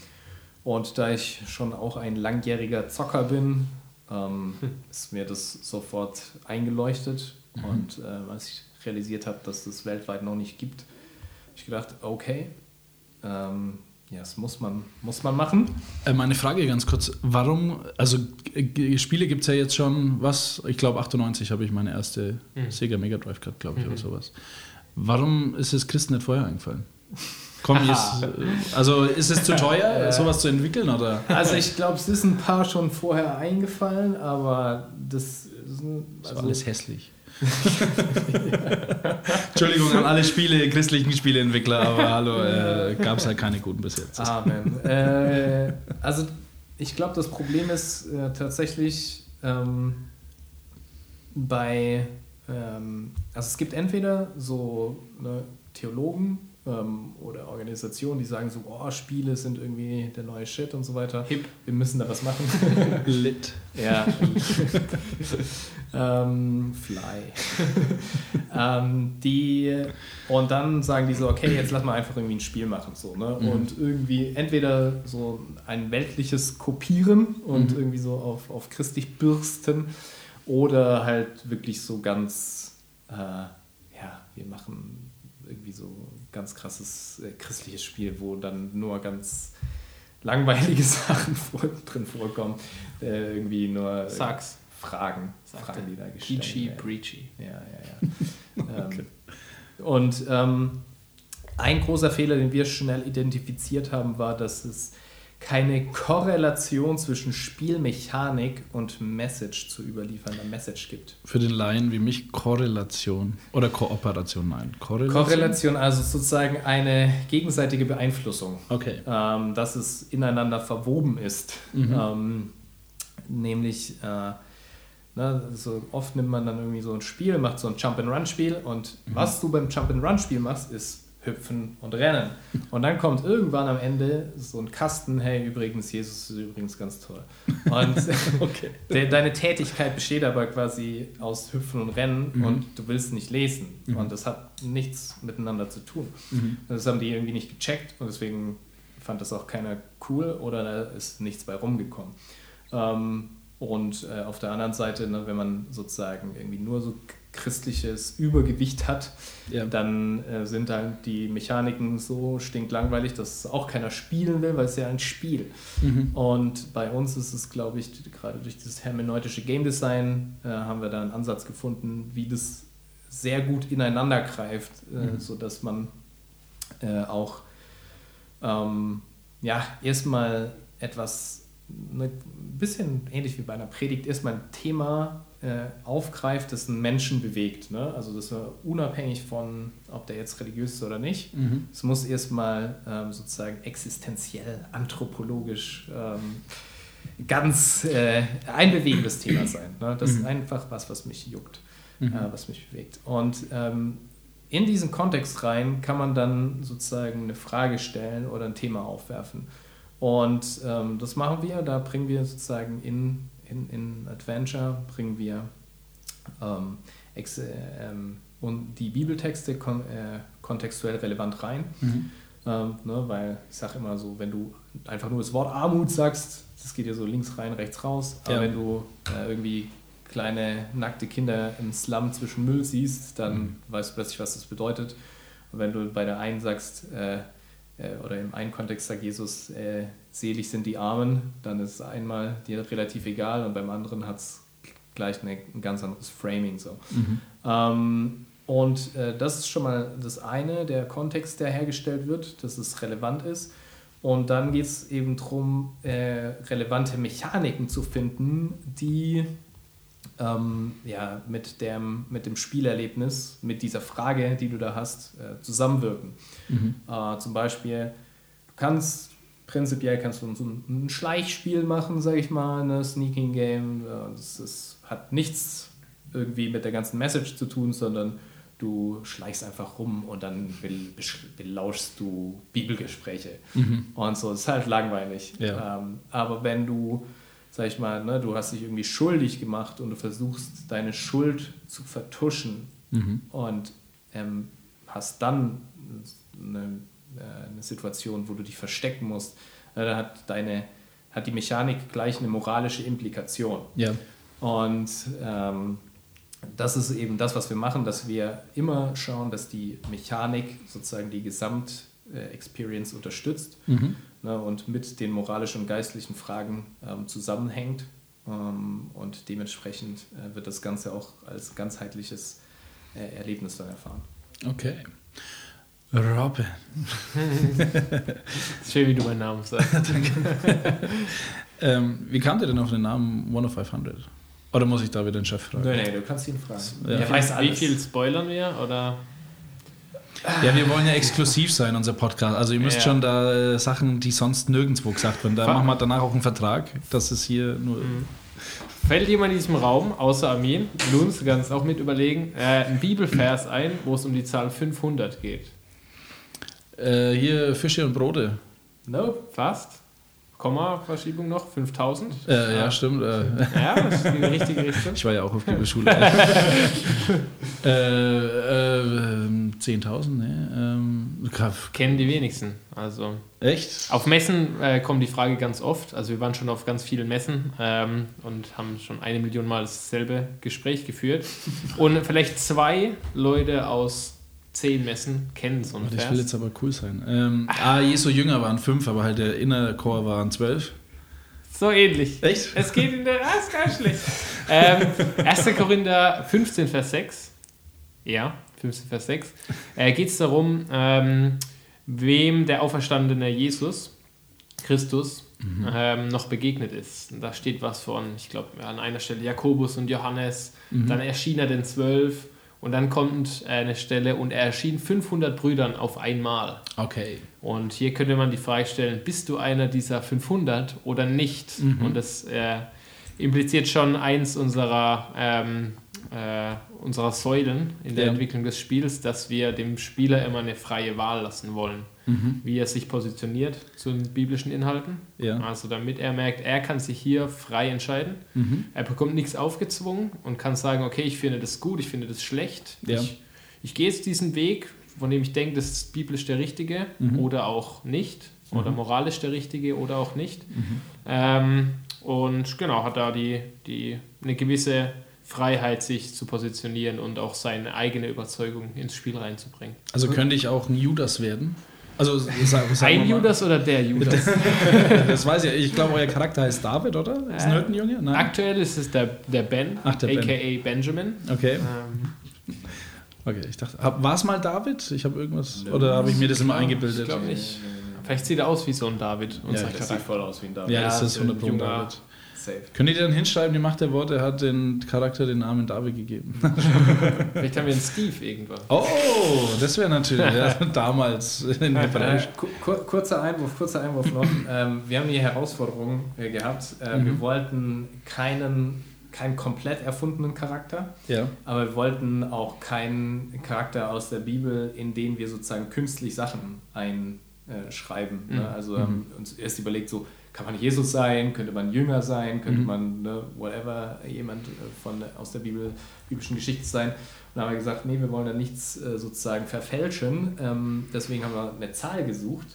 Und da ich schon auch ein langjähriger Zocker bin, ähm, hm. ist mir das sofort eingeleuchtet. Mhm. Und äh, als ich realisiert habe, dass es weltweit noch nicht gibt, ich gedacht, okay, ähm, ja, das muss man, muss man machen. Äh, meine Frage ganz kurz, warum, also äh, Spiele gibt es ja jetzt schon, was, ich glaube 98 habe ich meine erste Mhm. Sega Mega Drive gehabt, glaube ich, oder sowas. Warum ist es Christen nicht vorher eingefallen? Komm, ist, äh, also ist es zu teuer, (laughs) sowas zu entwickeln, oder? Also ich glaube, es ist ein paar schon vorher eingefallen, aber das ist ein, Das also, war alles hässlich. (laughs) Entschuldigung an alle Spiele, christlichen Spieleentwickler, aber hallo, äh, gab es halt keine guten bis jetzt. Amen. äh, also ich glaube, das Problem ist äh, tatsächlich ähm, bei, ähm, also es gibt entweder so ne, Theologen ähm, oder Organisationen, die sagen so, oh, Spiele sind irgendwie der neue Shit und so weiter. Hip. Wir müssen da was machen. (laughs) Lit. Ja. (laughs) ähm, Fly. (laughs) ähm, die, und dann sagen die so, okay, jetzt lass mal einfach irgendwie ein Spiel machen. So, ne? Und irgendwie entweder so ein weltliches Kopieren und irgendwie so auf, auf christlich bürsten oder halt wirklich so ganz, äh, ja, wir machen irgendwie so ganz krasses äh, christliches Spiel, wo dann nur ganz langweilige (laughs) Sachen vor, drin vorkommen. Äh, irgendwie nur äh, Sag's. Fragen, Sagt Fragen, die da gestellt Peachy, werden. preachy. Ja, ja, ja. (laughs) ähm, und ähm, ein großer Fehler, den wir schnell identifiziert haben, war, dass es keine Korrelation zwischen Spielmechanik und Message zu überliefernder Message gibt. Für den Laien wie mich Korrelation oder Kooperation, nein. Korrelation. Korrelation, also sozusagen eine gegenseitige Beeinflussung. Okay. ähm, dass es ineinander verwoben ist. Ähm, nämlich, äh, ne, so oft nimmt man dann irgendwie so ein Spiel, macht so ein Jump-and-Run-Spiel und was du beim Jump-and-Run-Spiel machst, ist hüpfen und rennen. Und dann kommt irgendwann am Ende so ein Kasten, hey, übrigens, Jesus ist übrigens ganz toll. Und (laughs) (laughs) de deine Tätigkeit besteht aber quasi aus Hüpfen und Rennen und du willst nicht lesen. Und das hat nichts miteinander zu tun. Und Das haben die irgendwie nicht gecheckt und deswegen fand das auch keiner cool oder da ist nichts bei rumgekommen. Ähm, und äh, auf der anderen Seite, ne, wenn man sozusagen irgendwie nur so christliches Übergewicht hat, Ja. dann äh, sind halt die Mechaniken so stinklangweilig, dass auch keiner spielen will, weil es ja ein Spiel. Und bei uns ist es, glaube ich, gerade durch dieses hermeneutische Game Design äh, haben wir da einen Ansatz gefunden, wie das sehr gut ineinander greift, äh, sodass man äh, auch ähm, ja, erstmal etwas, ein bisschen ähnlich wie bei einer Predigt, erstmal ein Thema aufgreift, das einen Menschen bewegt. Ne? Also das war unabhängig von, ob der jetzt religiös ist oder nicht. Es muss erstmal ähm, sozusagen existenziell, anthropologisch ähm, ganz äh, ein bewegendes Thema sein. Ne? Das ist einfach was, was mich juckt, äh, was mich bewegt. Und ähm, in diesen Kontext rein kann man dann sozusagen eine Frage stellen oder ein Thema aufwerfen. Und ähm, das machen wir, da bringen wir sozusagen in, in, in Adventure, bringen wir ähm, ex, äh, und die Bibeltexte kon äh, kontextuell relevant rein. Ähm, ne, weil ich sage immer so, wenn du einfach nur das Wort Armut sagst, das geht ja so links rein, rechts raus. Aber Ja. wenn du äh, irgendwie kleine nackte Kinder im Slum zwischen Müll siehst, dann weißt du plötzlich, was das bedeutet. Und wenn du bei der einen sagst, äh, äh, oder im einen Kontext sagt Jesus, äh, selig sind die Armen, dann ist es einmal dir relativ egal und beim anderen hat es gleich eine, ein ganz anderes Framing. So. Ähm, und äh, das ist schon mal das eine, der Kontext, der hergestellt wird, dass es relevant ist. Und dann geht es eben darum, äh, relevante Mechaniken zu finden, die ähm, ja, mit, dem, mit dem Spielerlebnis, mit dieser Frage, die du da hast, äh, zusammenwirken. Äh, zum Beispiel, du kannst prinzipiell kannst du so ein, ein Schleichspiel machen, sag ich mal, eine Sneaking Game. Das, das hat nichts irgendwie mit der ganzen Message zu tun, sondern du schleichst einfach rum und dann belauschst du Bibelgespräche. Und so, das ist halt langweilig. Ja. Ähm, aber wenn du, sag ich mal, ne, du hast dich irgendwie schuldig gemacht und du versuchst, deine Schuld zu vertuschen und ähm, hast dann eine, eine Situation, wo du dich verstecken musst, äh, dann hat deine hat die Mechanik gleich eine moralische Implikation. Ja. Und ähm, das ist eben das, was wir machen, dass wir immer schauen, dass die Mechanik sozusagen die Gesamt-Experience unterstützt ne, und mit den moralischen und geistlichen Fragen ähm, zusammenhängt. Ähm, und dementsprechend äh, wird das Ganze auch als ganzheitliches äh, Erlebnis dann erfahren. Okay. Robin. (laughs) Schön, wie du meinen Namen sagst. (laughs) Ähm, wie kamt ihr denn auf den Namen One of 500? Oder muss ich da wieder den Chef fragen? Nee, nee, du kannst ihn fragen. Ja. Er weiß Wie viel spoilern wir? Oder? Ja, wir wollen ja exklusiv sein, unser Podcast. Also ihr müsst Ja. schon da äh, Sachen, die sonst nirgendwo gesagt werden. Da Fa- machen wir danach auch einen Vertrag, dass es hier nur. Fällt jemand in diesem Raum, außer Armin, Luns, du kannst auch mit überlegen, äh, ein Bibelvers ein, wo es um die Zahl 500 geht? Äh, hier Fische und Brote. No, fast. Komma-Verschiebung noch, 5000. Äh, ja, stimmt. Äh, Ja, das ist die richtige Richtung. ich war ja auch auf Bibelschule. (laughs) äh, äh, ähm, 10.000, ne? Ähm, Kennen die wenigsten. Also echt? auf Messen äh, kommt die Frage ganz oft. Also wir waren schon auf ganz vielen Messen ähm, und haben schon eine Million Mal dasselbe Gespräch geführt. Und vielleicht zwei Leute aus zehn Messen kennen so einen das will jetzt aber cool sein. Ähm, ah, Jesu Jünger waren fünf, aber halt der Inner Core waren zwölf. So ähnlich. Echt? Es geht in der. Ah, ist gar nicht schlecht. Ähm, 1. Korinther 15, Vers 6. Ja, 15, Vers 6. Äh, geht es darum, ähm, wem der auferstandene Jesus, Christus, ähm, noch begegnet ist. Da steht was von, ich glaube, an einer Stelle Jakobus und Johannes. Dann erschien er den Zwölf. Und dann kommt eine Stelle und er erschien 500 Brüdern auf einmal. Okay. Und hier könnte man die Frage stellen, bist du einer dieser 500 oder nicht? Und das äh, impliziert schon eins unserer, ähm, äh, unserer Säulen in der Ja. Entwicklung des Spiels, dass wir dem Spieler immer eine freie Wahl lassen wollen, wie er sich positioniert zu den biblischen Inhalten. Ja. Also damit er merkt, er kann sich hier frei entscheiden. Er bekommt nichts aufgezwungen und kann sagen, okay, ich finde das gut, ich finde das schlecht. Ja. Ich, ich gehe jetzt diesen Weg, von dem ich denke, das ist biblisch der richtige oder auch nicht. Oder moralisch der richtige oder auch nicht. Ähm, und genau, hat da die, die, eine gewisse Freiheit, sich zu positionieren und auch seine eigene Überzeugung ins Spiel reinzubringen. Also könnte ich auch ein Judas werden? Also sag, sagen wir Ein Judas oder der Judas? Das (laughs) weiß ich. Ich glaube, euer Charakter heißt David, oder? Ist ein Äh, Hirtenjunge? Nein. Aktuell ist es der, der Ben, Ach, der Ben. aka Benjamin. Okay. Ähm, Okay, ich dachte, war es mal David? Ich habe irgendwas, oder habe ich mir das immer eingebildet? ich glaube nicht. Vielleicht sieht er aus wie so ein David. Und Ja, Das Charakter. sieht voll aus wie ein David. Ja, das Ja, ist so 100 ein Pro junger- David. Safe. Könnt ihr dann hinschreiben, die Macht der Worte hat den Charakter den Namen David gegeben? (laughs) Vielleicht haben wir einen Steve irgendwann. Oh, das wäre natürlich ja, (laughs) damals in Hebräisch. Äh, kur- kurzer Einwurf, kurzer Einwurf noch. (laughs) ähm, wir haben die Herausforderung äh, gehabt. Äh, Wir wollten keinen, keinen komplett erfundenen Charakter, Ja. aber wir wollten auch keinen Charakter aus der Bibel, in den wir sozusagen künstlich Sachen einschreiben. Ne? Also haben uns erst überlegt, so kann man Jesus sein, könnte man Jünger sein, könnte man ne, whatever, jemand äh, von, aus der Bibel, biblischen Geschichte sein. Und dann haben wir gesagt, nee, wir wollen da nichts äh, sozusagen verfälschen. Ähm, deswegen haben wir eine Zahl gesucht.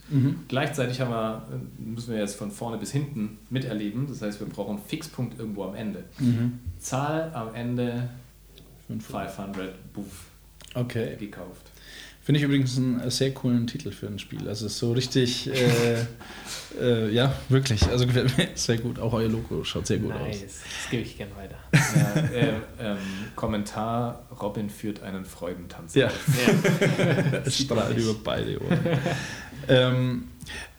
Gleichzeitig haben wir, äh, müssen wir jetzt von vorne bis hinten miterleben. Das heißt, wir brauchen einen Fixpunkt irgendwo am Ende. Zahl am Ende 500 Buff Okay. gekauft. Finde ich übrigens einen sehr coolen Titel für ein Spiel. Also so richtig, äh, äh, ja, wirklich. Also gefällt mir (laughs) sehr gut. Auch euer Logo schaut sehr gut Nice. aus. Das gebe ich gerne weiter. Ja, äh, ähm, Kommentar: Robin führt einen Freudentanz. Ja. auf. (laughs) Es strahlt über beide Ohren. ähm,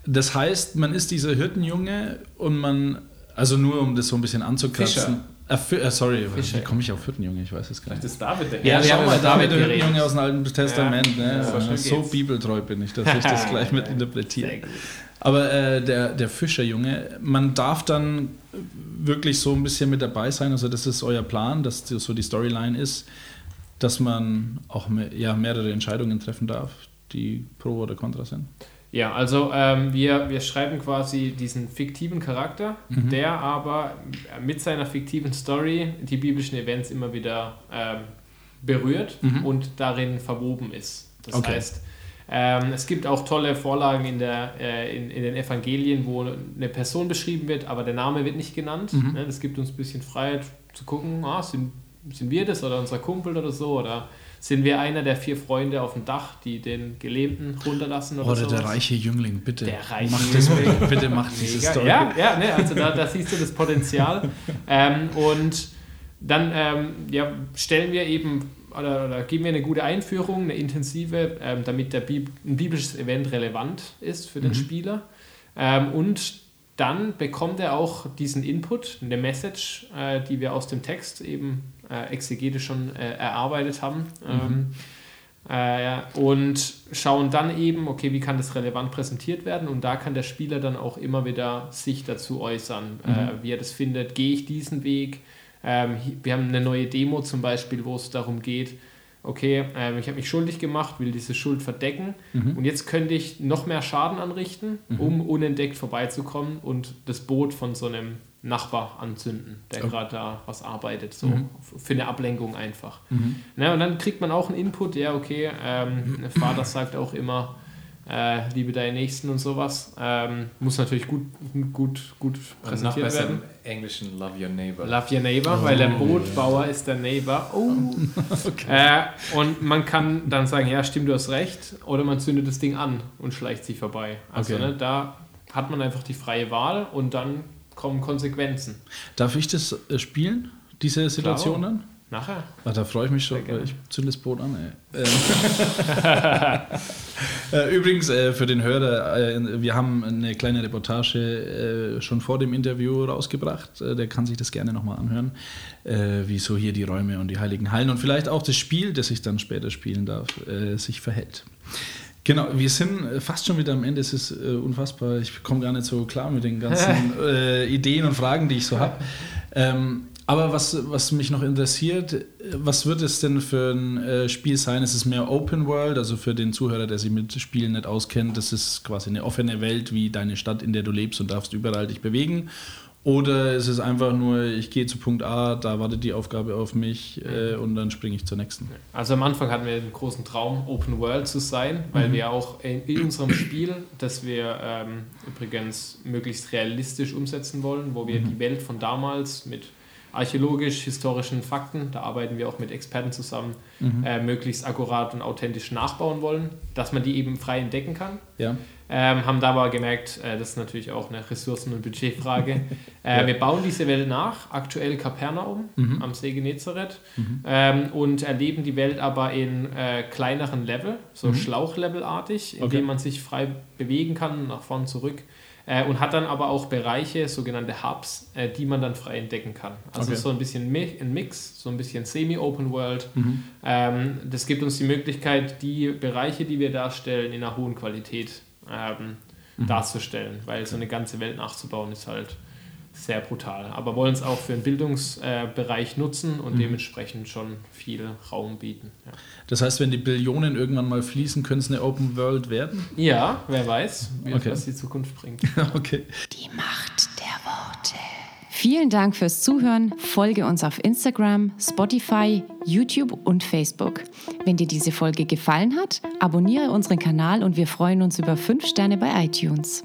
das heißt, man ist dieser Hirtenjunge und man, also nur um das so ein bisschen anzukratzen. Fischer. Äh, Fi- äh, sorry, Fischer. wie komme ich auf Hirtenjunge? Ich weiß es gar Vielleicht nicht. ist David der Ja, wir schau haben mal, David, der Hirtenjunge geredet. aus dem Alten Testament. Ja, ne? so schnell so geht's. bibeltreu bin ich, dass ich das (laughs) gleich mit interpretiere. Aber äh, der, der Fischerjunge, man darf dann wirklich so ein bisschen mit dabei sein. Also das ist euer Plan, dass die, so die Storyline ist, dass man auch mehr, ja, mehrere Entscheidungen treffen darf, die pro oder contra sind. Ja, also ähm, wir, wir schreiben quasi diesen fiktiven Charakter, der aber mit seiner fiktiven Story die biblischen Events immer wieder ähm, berührt und darin verwoben ist. Das Okay. heißt, ähm, es gibt auch tolle Vorlagen in, der, äh, in, in den Evangelien, wo eine Person beschrieben wird, aber der Name wird nicht genannt. Ne? Das gibt uns ein bisschen Freiheit zu gucken, ah, sind sind wir das oder unser Kumpel oder so? Oder sind wir einer der vier Freunde auf dem Dach, die den Gelähmten runterlassen oder, oder sowas? der reiche Jüngling, bitte. Der reiche mach das, Jüngling. bitte mach (laughs) diese. Story. Ja, ja ne, also da, da siehst du das Potenzial. ähm, und dann ähm, ja, stellen wir eben oder, oder geben wir eine gute Einführung, eine intensive, ähm, damit der Bib ein biblisches Event relevant ist für den Spieler. Ähm, und dann bekommt er auch diesen Input, eine Message, äh, die wir aus dem Text eben äh, exegetisch schon äh, erarbeitet haben. Ähm, äh, und schauen dann eben, okay, wie kann das relevant präsentiert werden? Und da kann der Spieler dann auch immer wieder sich dazu äußern, äh, wie er das findet. Gehe ich diesen Weg? Ähm, wir haben eine neue Demo zum Beispiel, wo es darum geht, okay, ähm, ich habe mich schuldig gemacht, will diese Schuld verdecken. Und jetzt könnte ich noch mehr Schaden anrichten, um unentdeckt vorbeizukommen und das Boot von so einem Nachbar anzünden, der gerade da was arbeitet, so f- für eine Ablenkung einfach. Ne, und dann kriegt man auch einen Input, ja, okay, ähm, (clears throat) der Vater sagt auch immer, äh, liebe deinen Nächsten und sowas. Ähm, muss natürlich gut, gut, gut Und noch präsentiert besser werden. im Englischen Love Your Neighbor. Love your neighbor, weil der Bootbauer ist der Neighbor. Oh. (laughs) äh, und man kann dann sagen, ja, stimmt, du hast recht. Oder man zündet das Ding an und schleicht sich vorbei. Also Okay. ne, da hat man einfach die freie Wahl und dann kommen Konsequenzen. Darf ich das äh, spielen, diese Situationen? Nachher. Ah, da freue ich mich schon, weil ich zünde das Boot an. Ey. Ähm. (laughs) Äh, Übrigens, äh, für den Hörer, äh, wir haben eine kleine Reportage schon vor dem Interview rausgebracht. Der kann sich das gerne nochmal anhören, äh, wie so hier die Räume und die heiligen Hallen und vielleicht auch das Spiel, das ich dann später spielen darf, sich verhält. Genau, wir sind fast schon wieder am Ende. Es ist äh, unfassbar. Ich komme gar nicht so klar mit den ganzen (laughs) äh, Ideen und Fragen, die ich so habe. Ähm, aber was, was mich noch interessiert, was wird es denn für ein äh, Spiel sein? Ist es mehr Open World, also für den Zuhörer, der sich mit Spielen nicht auskennt, das ist quasi eine offene Welt wie deine Stadt, in der du lebst und darfst überall dich bewegen? Oder ist es einfach nur, ich gehe zu Punkt A, da wartet die Aufgabe auf mich äh, und dann springe ich zur nächsten? Also am Anfang hatten wir den großen Traum, Open World zu sein, weil wir auch in, in unserem Spiel, das wir ähm, übrigens möglichst realistisch umsetzen wollen, wo wir die Welt von damals mit archäologisch-historischen Fakten, da arbeiten wir auch mit Experten zusammen, äh, möglichst akkurat und authentisch nachbauen wollen, dass man die eben frei entdecken kann. Ja. Ähm, haben da aber gemerkt, äh, das ist natürlich auch eine Ressourcen- und Budgetfrage. (laughs) äh, Wir bauen diese Welt nach, aktuell Kapernaum am See Genezareth ähm, und erleben die Welt aber in äh, kleineren Level, so Schlauchlevelartig, in Okay. dem man sich frei bewegen kann, nach vorn zurück. Äh, und hat dann aber auch Bereiche, sogenannte Hubs, äh, die man dann frei entdecken kann. Also Okay. so ein bisschen Mi ein Mix, so ein bisschen Semi-Open World. Ähm, das gibt uns die Möglichkeit, die Bereiche, die wir darstellen, in einer hohen Qualität ähm, darzustellen, weil so eine ganze Welt nachzubauen ist halt sehr brutal. Aber wollen es auch für den Bildungsbereich nutzen und dementsprechend schon viel Raum bieten. Ja. Das heißt, wenn die Billionen irgendwann mal fließen, könnte es eine Open World werden? ja, wer weiß, wie Okay. was die Zukunft bringt. (laughs) okay. Die Macht der Worte. Vielen Dank fürs Zuhören. Folge uns auf Instagram, Spotify, YouTube und Facebook. Wenn dir diese Folge gefallen hat, abonniere unseren Kanal und wir freuen uns über 5 Sterne bei iTunes.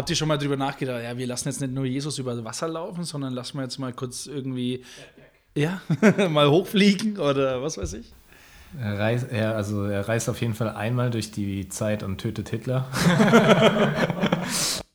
Habt ihr schon mal drüber nachgedacht, ja, wir lassen jetzt nicht nur Jesus über Wasser laufen, sondern lassen wir jetzt mal kurz irgendwie, ja, (laughs) mal hochfliegen oder was weiß ich? Er reist, er, also er reist auf jeden Fall einmal durch die Zeit und tötet Hitler. (laughs)